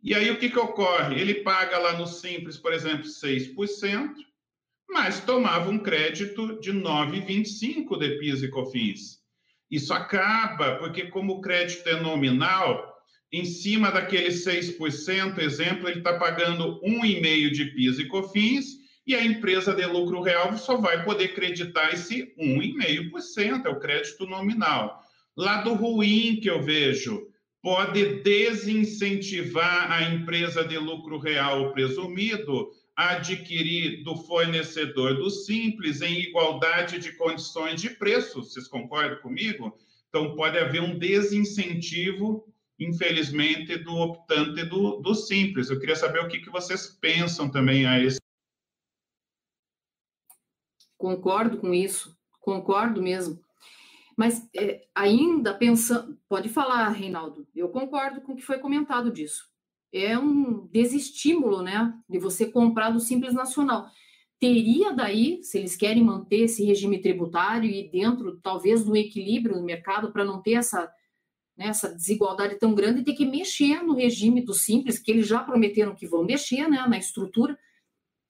E aí o que, que ocorre? Ele paga lá no Simples, por exemplo, 6%, mas tomava um crédito de 9,25% de PIS e COFINS. Isso acaba, porque como o crédito é nominal, em cima daqueles 6%, exemplo, ele está pagando 1,5% de PIS e COFINS, e a empresa de lucro real só vai poder creditar esse 1,5%, é o crédito nominal. Lado ruim que eu vejo, pode desincentivar a empresa de lucro real presumido adquirir do fornecedor do simples em igualdade de condições de preço. Vocês concordam comigo? Então, pode haver um desincentivo, infelizmente, do optante do, do simples. Eu queria saber o que, que vocês pensam também a esse Concordo com isso, concordo mesmo. Mas é, ainda pensando, pode falar, Reinaldo, eu concordo com o que foi comentado disso. É um desestímulo, né, de você comprar do Simples Nacional. Teria daí, se eles querem manter esse regime tributário e dentro, talvez, do equilíbrio no mercado, para não ter essa, né, essa desigualdade tão grande, ter que mexer no regime do Simples, que eles já prometeram que vão mexer, né, na estrutura,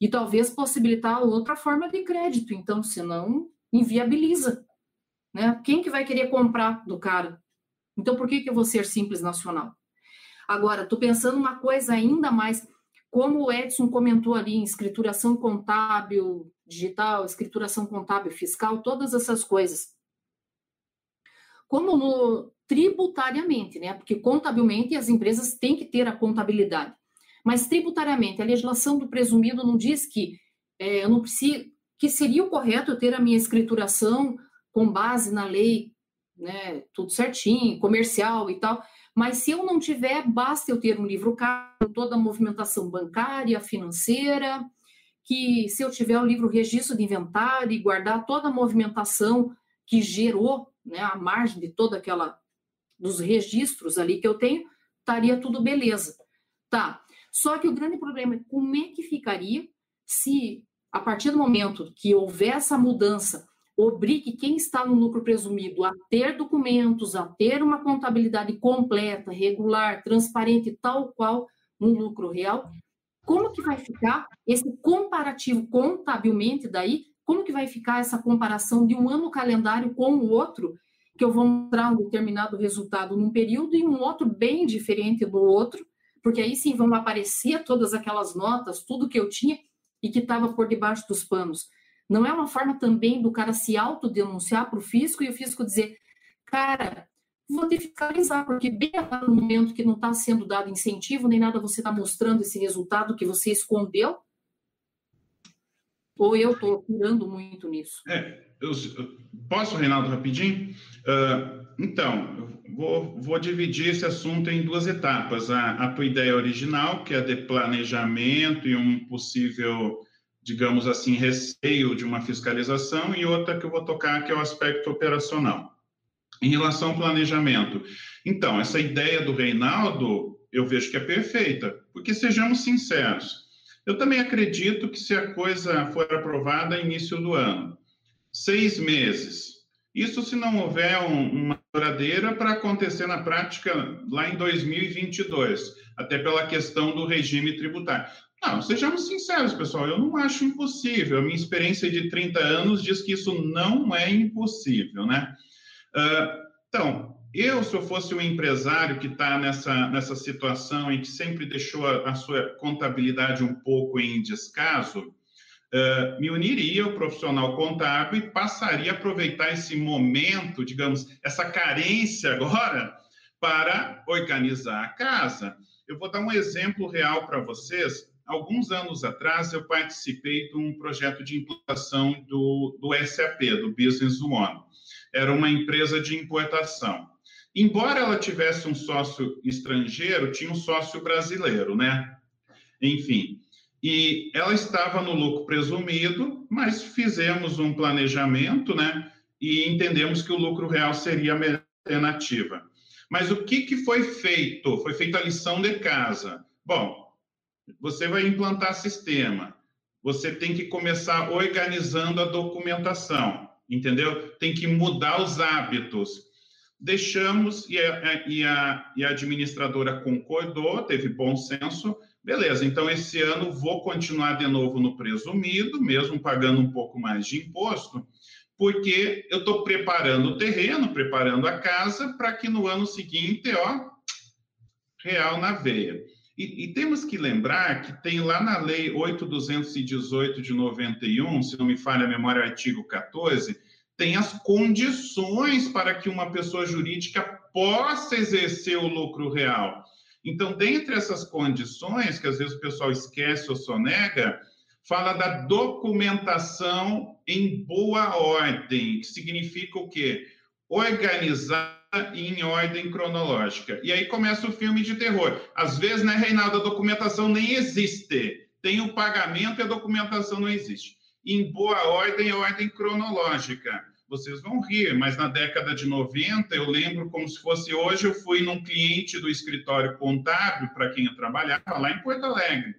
e talvez possibilitar outra forma de crédito. Então, senão, inviabiliza. Né? Quem que vai querer comprar do cara? Então, por que, que eu vou ser simples nacional? Agora, estou pensando uma coisa ainda mais, como o Edson comentou ali, em escrituração contábil digital, escrituração contábil fiscal, todas essas coisas. Como no tributariamente, né? Porque contabilmente as empresas têm que ter a contabilidade. Mas tributariamente, a legislação do presumido não diz que é, eu não preciso, que seria o correto eu ter a minha escrituração com base na lei, né, tudo certinho, comercial e tal. Mas se eu não tiver, basta eu ter um livro caro, toda a movimentação bancária, financeira, que se eu tiver o livro registro de inventário e guardar toda a movimentação que gerou, né, a margem de toda aquela dos registros ali que eu tenho, estaria tudo beleza. Tá. Só que o grande problema é como é que ficaria se, a partir do momento que houver essa mudança, obrigue quem está no lucro presumido a ter documentos, a ter uma contabilidade completa, regular, transparente, tal qual no lucro real, como que vai ficar esse comparativo contabilmente daí? Como que vai ficar essa comparação de um ano calendário com o outro, que eu vou mostrar um determinado resultado num período e um outro bem diferente do outro, porque aí sim vão aparecer todas aquelas notas, tudo que eu tinha e que estava por debaixo dos panos. Não é uma forma também do cara se autodenunciar para o fisco e o fisco dizer, cara, vou que fiscalizar, porque bem no momento que não está sendo dado incentivo, nem nada você está mostrando esse resultado que você escondeu, ou eu estou pirando muito nisso? É, eu, posso, Reinaldo, rapidinho? Uh, então, vou, vou dividir esse assunto em duas etapas. A, a tua ideia original, que é de planejamento e um possível, digamos assim, receio de uma fiscalização, e outra que eu vou tocar, que é o aspecto operacional. Em relação ao planejamento, então, essa ideia do Reinaldo, eu vejo que é perfeita, porque sejamos sinceros, eu também acredito que se a coisa for aprovada início do ano, seis meses, isso se não houver um, uma douradeira para acontecer na prática lá em 2022, até pela questão do regime tributário. Não, sejamos sinceros, pessoal, eu não acho impossível. A minha experiência de 30 anos diz que isso não é impossível, né? Uh, então, eu, se eu fosse um empresário que está nessa, nessa situação em que sempre deixou a, a sua contabilidade um pouco em descaso, uh, me uniria ao profissional contábil e passaria a aproveitar esse momento, digamos, essa carência agora, para organizar a casa. Eu vou dar um exemplo real para vocês alguns anos atrás, eu participei de um projeto de implantação do, do SAP, do Business One. Era uma empresa de importação. Embora ela tivesse um sócio estrangeiro, tinha um sócio brasileiro, né? Enfim, e ela estava no lucro presumido, mas fizemos um planejamento, né? E entendemos que o lucro real seria a melhor alternativa. Mas o que, que foi feito? Foi feita a lição de casa. Bom, você vai implantar sistema. Você tem que começar organizando a documentação, entendeu? Tem que mudar os hábitos. Deixamos e a, e a, e a administradora concordou, teve bom senso. Beleza, então esse ano vou continuar de novo no presumido, mesmo pagando um pouco mais de imposto, porque eu estou preparando o terreno, preparando a casa, para que no ano seguinte, ó, real na veia. E, e, temos que lembrar que tem lá na Lei 8.218 de 91, se não me falha a memória, artigo 14, tem as condições para que uma pessoa jurídica possa exercer o lucro real. Então, dentre essas condições, que às vezes o pessoal esquece ou sonega, fala da documentação em boa ordem, que significa o quê? Organizar em ordem cronológica. E aí começa o filme de terror. Às vezes, né, Reinaldo, a documentação nem existe. Tem o pagamento e a documentação não existe. Em boa ordem, ordem cronológica. Vocês vão rir, mas na década de 90, eu lembro como se fosse hoje, eu fui num cliente do escritório contábil, para quem eu trabalhava, lá em Porto Alegre.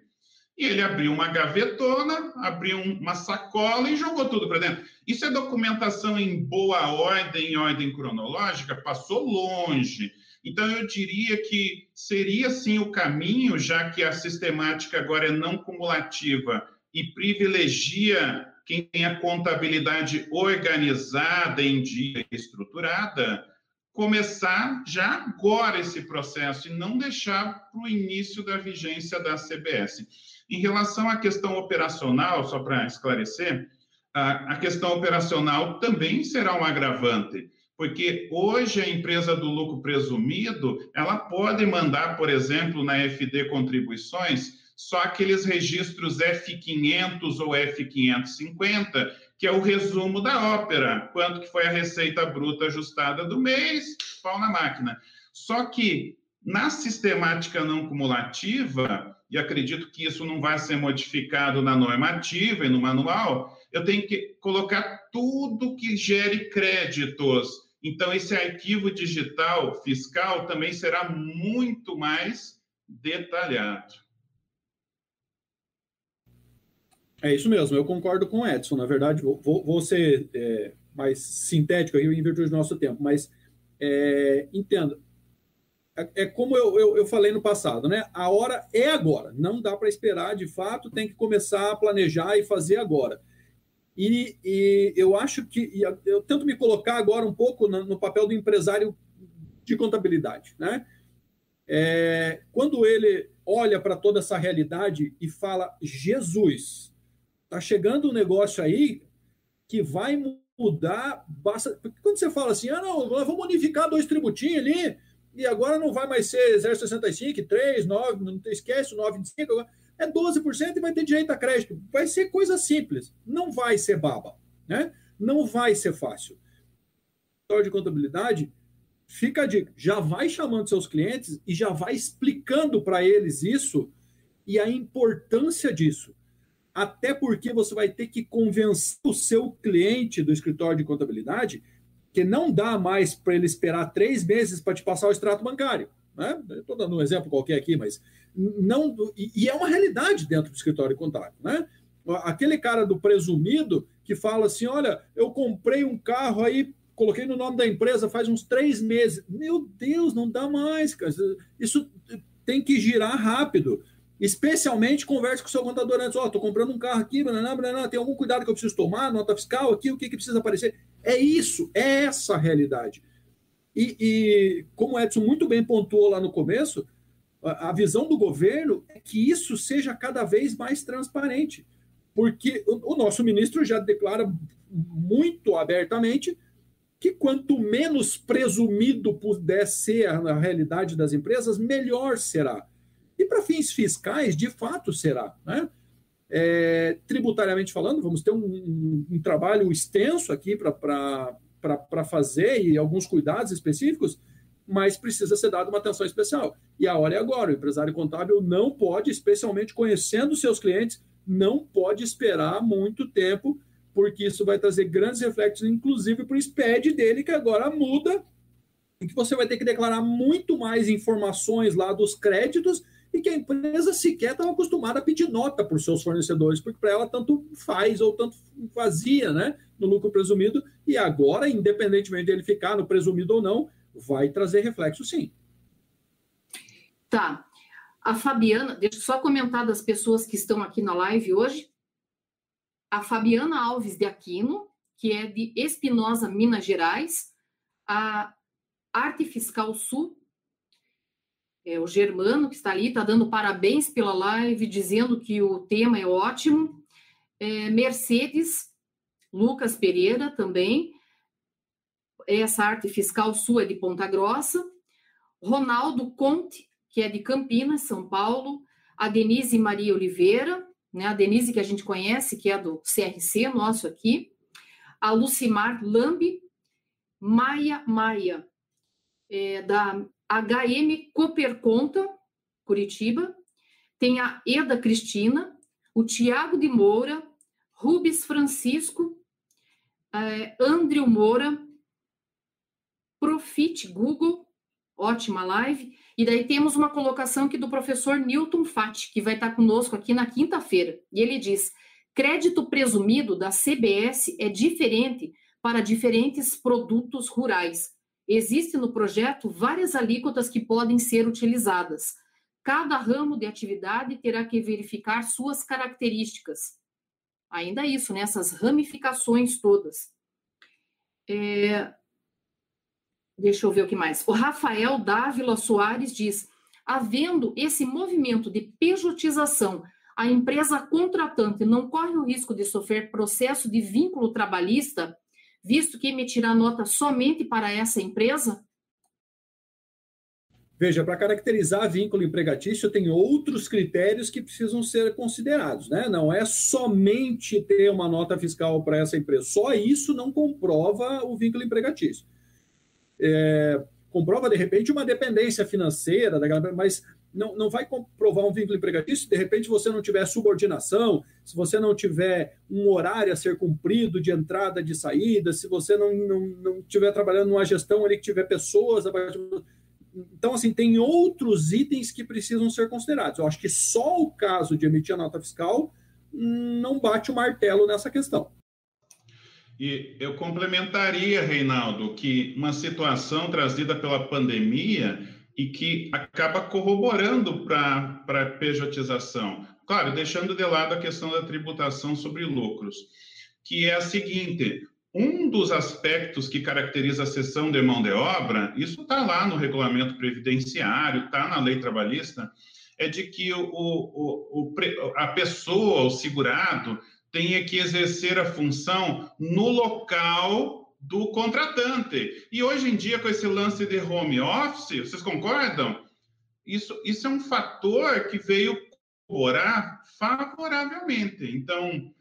E ele abriu uma gavetona, abriu uma sacola e jogou tudo para dentro. Isso é documentação em boa ordem, em ordem cronológica? Passou longe. Então, eu diria que seria sim o caminho, já que a sistemática agora é não cumulativa e privilegia quem tem a contabilidade organizada, em dia estruturada, começar já agora esse processo e não deixar para o início da vigência da CBS. Em relação à questão operacional, só para esclarecer, a, questão operacional também será um agravante, porque hoje a empresa do lucro presumido, ela pode mandar, por exemplo, na FD contribuições, só aqueles registros F500 ou F550, que é o resumo da ópera, quanto que foi a receita bruta ajustada do mês, pau na máquina. Só que na sistemática não cumulativa, e acredito que isso não vai ser modificado na normativa e no manual, eu tenho que colocar tudo que gere créditos. Então, esse arquivo digital fiscal também será muito mais detalhado. É isso mesmo, eu concordo com o Edson. Na verdade, vou, vou ser é, mais sintético em virtude do nosso tempo, mas é, entenda, é, é como eu, eu, eu, falei no passado, né? A hora é agora, não dá para esperar de fato, tem que começar a planejar e fazer agora. E, e eu acho que eu tento me colocar agora um pouco no, no papel do empresário de contabilidade, né? É, quando ele olha para toda essa realidade e fala: Jesus, tá chegando um negócio aí que vai mudar. Basta... Quando você fala assim, ah, não, vamos unificar dois tributinhos ali, e agora não vai mais ser 0,65, 3, 9, não esquece o 9,25, é 12% e vai ter direito a crédito. Vai ser coisa simples, não vai ser baba, né? Não vai ser fácil. de contabilidade, fica a dica, já vai chamando seus clientes e já vai explicando para eles isso e a importância disso. Até porque você vai ter que convencer o seu cliente do escritório de contabilidade que não dá mais para ele esperar três meses para te passar o extrato bancário. Né? Estou dando um exemplo qualquer aqui, mas não. E, e, é uma realidade dentro do escritório contábil. Né? Aquele cara do presumido que fala assim: olha, eu comprei um carro aí coloquei no nome da empresa faz uns três meses. Meu Deus, não dá mais, cara. Isso tem que girar rápido. Especialmente converse com o seu contador antes. Ó, oh, tô comprando um carro aqui, blá, blá, blá, tem algum cuidado que eu preciso tomar, nota fiscal aqui, o que, que precisa aparecer. É isso, é essa a realidade. E, e como o Edson muito bem pontuou lá no começo, a, a visão do governo é que isso seja cada vez mais transparente. Porque o, o nosso ministro já declara muito abertamente que quanto menos presumido puder ser a realidade das empresas, melhor será. E para fins fiscais, de fato será. Né? É, tributariamente falando, vamos ter um, um, um trabalho extenso aqui para fazer e alguns cuidados específicos, mas precisa ser dada uma atenção especial. E a hora é agora. O empresário contábil não pode, especialmente conhecendo seus clientes, não pode esperar muito tempo, porque isso vai trazer grandes reflexos, inclusive para o SPED dele, que agora muda, e que você vai ter que declarar muito mais informações lá dos créditos e que a empresa sequer estava acostumada a pedir nota para os seus fornecedores, porque para ela tanto faz ou tanto fazia né, no lucro presumido, e agora, independentemente dele ficar no presumido ou não, vai trazer reflexo sim. Tá. A Fabiana, deixa eu só comentar das pessoas que estão aqui na live hoje. A Fabiana Alves de Aquino, que é de Espinosa, Minas Gerais. A Arte Fiscal Sul, é, o Germano, que está ali, está dando parabéns pela live, dizendo que o tema é ótimo. É, Mercedes, Lucas Pereira também. Essa arte fiscal sua é de Ponta Grossa. Ronaldo Conte, que é de Campinas, São Paulo. A Denise Maria Oliveira, né? a Denise que a gente conhece, que é do CRC, nosso aqui. A Lucimar Lambi. Maia Maia, é, da HM Cooper Conta, Curitiba, tem a Eda Cristina, o Tiago de Moura, Rubens Francisco, é, Andrew Moura, Profit Google, ótima live. E daí temos uma colocação aqui do professor Newton Fati, que vai estar conosco aqui na quinta-feira. E ele diz: crédito presumido da CBS é diferente para diferentes produtos rurais. Existem no projeto várias alíquotas que podem ser utilizadas. Cada ramo de atividade terá que verificar suas características. Ainda isso, nessas né? ramificações todas. É... Deixa eu ver o que mais. O Rafael Dávila Soares diz: havendo esse movimento de pejotização, a empresa contratante não corre o risco de sofrer processo de vínculo trabalhista visto que emitirá nota somente para essa empresa? Veja, para caracterizar vínculo empregatício, tem outros critérios que precisam ser considerados, né? Não é somente ter uma nota fiscal para essa empresa, só isso não comprova o vínculo empregatício. É, comprova, de repente, uma dependência financeira, mas não, não vai comprovar um vínculo empregatício se de repente você não tiver subordinação, se você não tiver um horário a ser cumprido de entrada, de saída, se você não, não, não estiver trabalhando numa gestão ali que tiver pessoas. Então, assim, tem outros itens que precisam ser considerados. Eu acho que só o caso de emitir a nota fiscal não bate o martelo nessa questão. E eu complementaria, Reinaldo, que uma situação trazida pela pandemia e que acaba corroborando para a pejotização. Claro, deixando de lado a questão da tributação sobre lucros, que é a seguinte: um dos aspectos que caracteriza a cessão de mão de obra, isso está lá no regulamento previdenciário, está na lei trabalhista, é de que o, o, o, a pessoa, o segurado, tenha que exercer a função no local do contratante. E hoje em dia, com esse lance de home office, vocês concordam? Isso, isso é um fator que veio colaborar favoravelmente. Então,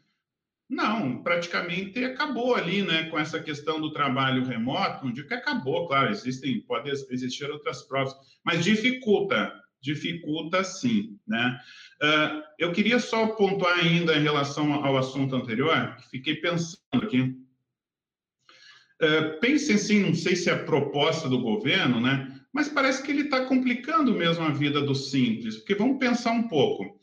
não, praticamente acabou ali, né, com essa questão do trabalho remoto, não digo que acabou, claro, existem, pode existir outras provas, mas dificulta, dificulta sim, né? Uh, eu queria só pontuar ainda em relação ao assunto anterior, que fiquei pensando aqui, Uh, pensem assim, não sei se é a proposta do governo, né? Mas parece que ele está complicando mesmo a vida do simples, porque vamos pensar um pouco.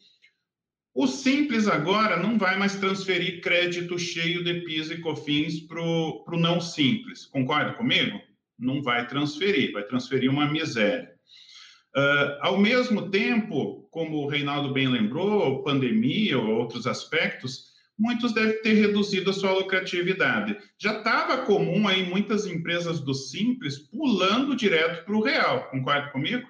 O Simples agora não vai mais transferir crédito cheio de PIS e COFINS para o não Simples. Concorda comigo? Não vai transferir, vai transferir uma miséria. Uh, ao mesmo tempo, como o Reinaldo bem lembrou, pandemia ou outros aspectos, muitos devem ter reduzido a sua lucratividade. Já estava comum aí muitas empresas do Simples pulando direto para o real, concorda comigo?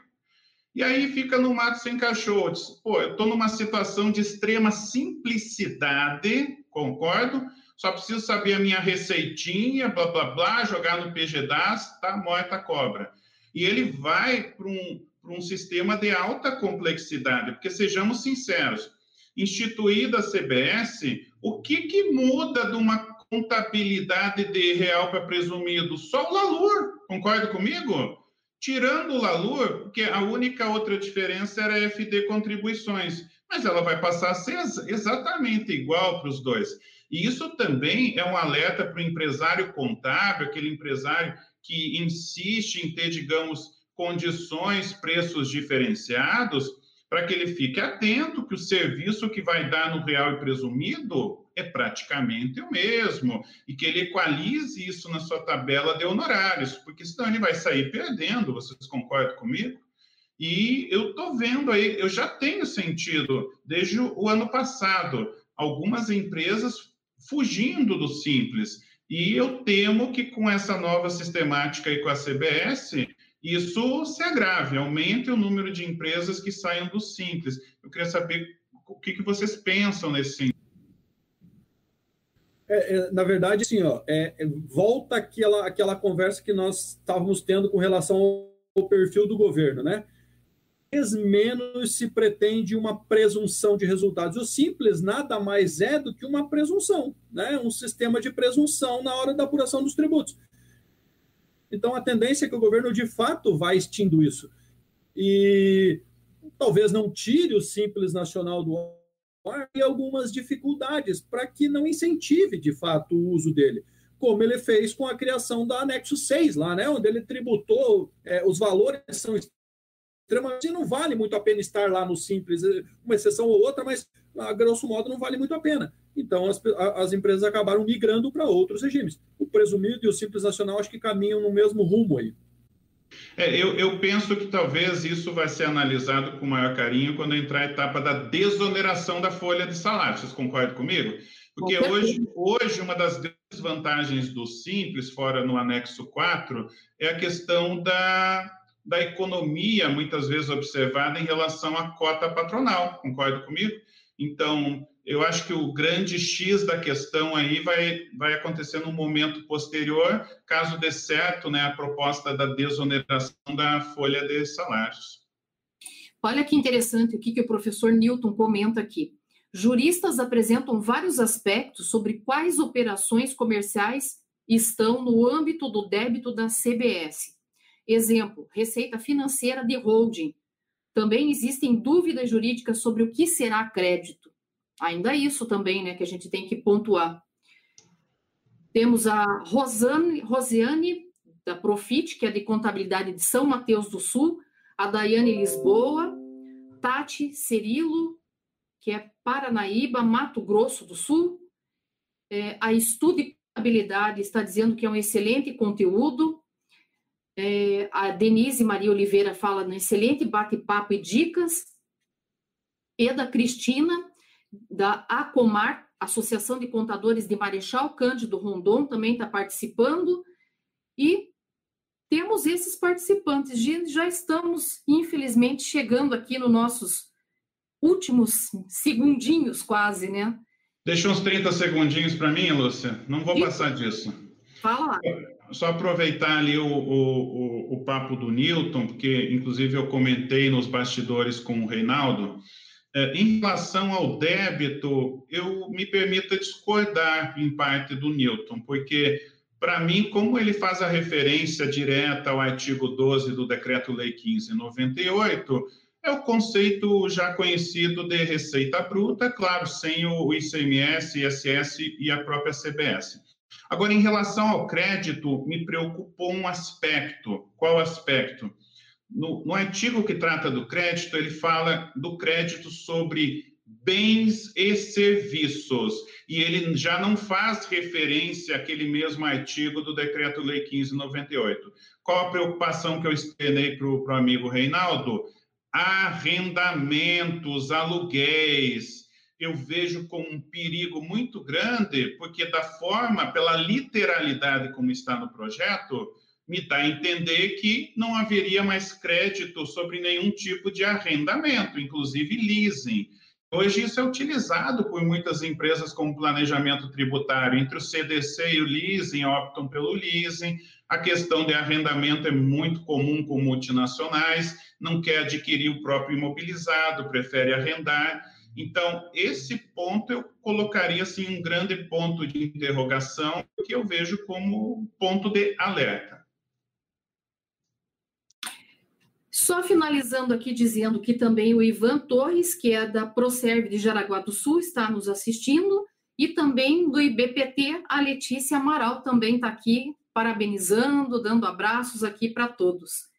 E aí fica no mato sem cachorro. Diz, Pô, eu estou numa situação de extrema simplicidade, concordo? Só preciso saber a minha receitinha, blá, blá, blá, jogar no PGDAS, tá morta a cobra. E ele vai para um, um sistema de alta complexidade, porque sejamos sinceros, instituída a CBS, o que, que muda de uma contabilidade de real para presumido? Só o LALUR, concorda comigo? Tirando o LALUR, porque a única outra diferença era FD contribuições, mas ela vai passar a ser exatamente igual para os dois. E isso também é um alerta para o empresário contábil, aquele empresário que insiste em ter, digamos, condições, preços diferenciados, para que ele fique atento que o serviço que vai dar no real e presumido é praticamente o mesmo e que ele equalize isso na sua tabela de honorários, porque senão ele vai sair perdendo, vocês concordam comigo? E eu estou vendo aí, eu já tenho sentido, desde o ano passado, algumas empresas fugindo do simples. E eu temo que com essa nova sistemática aí com a CBS, isso se agrave, aumente o número de empresas que saiam do simples. Eu queria saber o que, que vocês pensam nesse sentido. É, é, na verdade, assim, ó, é, é, volta aquela, aquela conversa que nós estávamos tendo com relação ao perfil do governo, né? menos se pretende uma presunção de resultados. O simples nada mais é do que uma presunção, né? um sistema de presunção na hora da apuração dos tributos. Então, a tendência é que o governo, de fato, vai extinguindo isso. E talvez não tire o Simples Nacional do ar e algumas dificuldades para que não incentive, de fato, o uso dele. Como ele fez com a criação da Anexo 6, lá, né, onde ele tributou, é, os valores são extremamente. Não vale muito a pena estar lá no Simples, uma exceção ou outra, mas a grosso modo não vale muito a pena. Então, as, as empresas acabaram migrando para outros regimes. O presumido e o simples nacional acho que caminham no mesmo rumo aí. É, eu, eu, penso que talvez isso vai ser analisado com maior carinho quando entrar a etapa da desoneração da folha de salário. Vocês concordam comigo? Porque hoje, hoje uma das desvantagens do Simples, fora no anexo 4, é a questão da, da economia, muitas vezes observada em relação à cota patronal. Concorda comigo? Então, eu acho que o grande X da questão aí vai, vai acontecer no momento posterior, caso dê certo né, a proposta da desoneração da folha de salários. Olha que interessante o que, que o professor Newton comenta aqui. Juristas apresentam vários aspectos sobre quais operações comerciais estão no âmbito do débito da CBS. Exemplo, receita financeira de holding. Também existem dúvidas jurídicas sobre o que será crédito ainda isso também, né, que a gente tem que pontuar. Temos a Rosane, Rosiane, da Profit, que é de contabilidade de São Mateus do Sul, a Daiane Lisboa, Tati Cerilo, que é Paranaíba, Mato Grosso do Sul, é, a Estudo e Contabilidade está dizendo que é um excelente conteúdo, é, a Denise Maria Oliveira fala no excelente bate-papo e dicas, e da Cristina, da ACOMAR, Associação de Contadores de Marechal Cândido Rondon, também está participando. E temos esses participantes. Já estamos, infelizmente, chegando aqui nos nossos últimos segundinhos, quase, né? Deixa uns 30 segundinhos para mim, Lúcia. Não vou e... passar disso. Fala lá. Só aproveitar ali o, o, o, o papo do Newton, porque, inclusive, eu comentei nos bastidores com o Reinaldo. É, em relação ao débito, eu me permito discordar em parte do Newton, porque, para mim, como ele faz a referência direta ao artigo 12 do Decreto-Lei 1598, é o conceito já conhecido de receita bruta, claro, sem o ICMS, ISS e a própria CBS. Agora, em relação ao crédito, me preocupou um aspecto. Qual aspecto? no, no artigo que trata do crédito, ele fala do crédito sobre bens e serviços. E ele já não faz referência àquele mesmo artigo do Decreto-Lei 1598. Qual a preocupação que eu explanei para o amigo Reinaldo? Arrendamentos, aluguéis. Eu vejo como um perigo muito grande, porque, da forma, pela literalidade como está no projeto, me dá a entender que não haveria mais crédito sobre nenhum tipo de arrendamento, inclusive leasing. Hoje isso é utilizado por muitas empresas como planejamento tributário. Entre o CDC e o leasing, optam pelo leasing. A questão de arrendamento é muito comum com multinacionais, não quer adquirir o próprio imobilizado, prefere arrendar. Então, esse ponto eu colocaria assim um grande ponto de interrogação que eu vejo como ponto de alerta. Só finalizando aqui dizendo que também o Ivan Torres, que é da Proserve de Jaraguá do Sul, está nos assistindo, e também do IBPT, a Letícia Amaral também está aqui, parabenizando, dando abraços aqui para todos.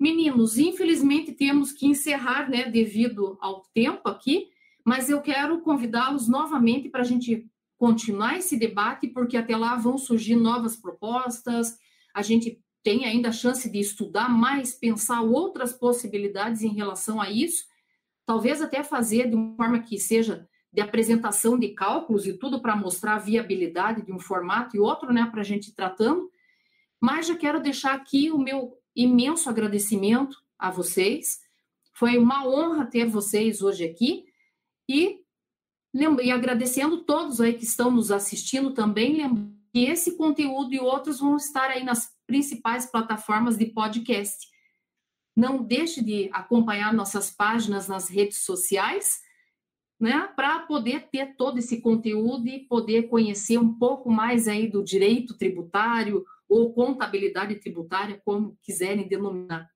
Meninos, infelizmente temos que encerrar, né, devido ao tempo aqui, mas eu quero convidá-los novamente para a gente continuar esse debate, porque até lá vão surgir novas propostas, a gente tem ainda a chance de estudar mais, pensar outras possibilidades em relação a isso, talvez até fazer de uma forma que seja de apresentação de cálculos e tudo para mostrar a viabilidade de um formato e outro, né, para a gente tratando. Mas já quero deixar aqui o meu imenso agradecimento a vocês. Foi uma honra ter vocês hoje aqui e, e agradecendo todos aí que estão nos assistindo também, lembrando que esse conteúdo e outros vão estar aí nas principais plataformas de podcast. Não deixe de acompanhar nossas páginas nas redes sociais, né, para poder ter todo esse conteúdo e poder conhecer um pouco mais aí do direito tributário ou contabilidade tributária, como quiserem denominar.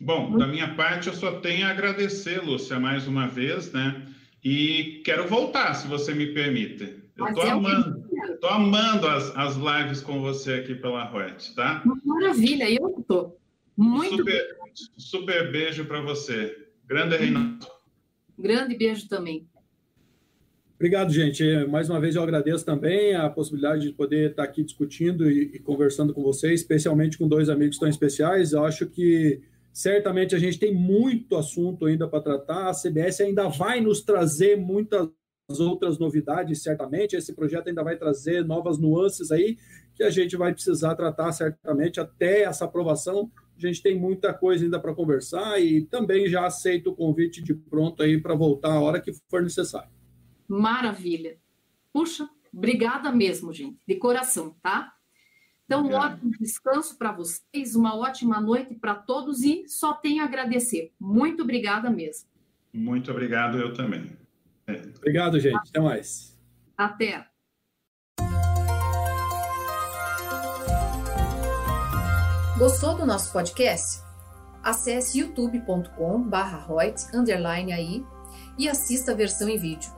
Bom, da minha parte, eu só tenho a agradecer, Lúcia, mais uma vez, né? E quero voltar, se você me permite. Eu estou é amando. Estou amando as, as lives com você aqui pela Ruete, tá? Maravilha, eu estou. Muito super, super beijo para você. Grande Reinaldo. Grande beijo também. Obrigado, gente. Mais uma vez eu agradeço também a possibilidade de poder estar aqui discutindo e, e conversando com vocês, especialmente com dois amigos tão especiais. Eu acho que certamente a gente tem muito assunto ainda para tratar. A CBS ainda vai nos trazer muitas outras novidades, certamente. Esse projeto ainda vai trazer novas nuances aí que a gente vai precisar tratar certamente até essa aprovação. A gente tem muita coisa ainda para conversar e também já aceito o convite de pronto aí para voltar a hora que for necessário. Maravilha. Puxa, obrigada mesmo, gente, de coração, tá? Então, um ótimo descanso para vocês, uma ótima noite para todos e só tenho a agradecer. Muito obrigada mesmo. Muito obrigado, eu também. Obrigado, gente. Até mais. Até. Gostou do nosso podcast? Acesse youtube.com/royt aí e assista a versão em vídeo.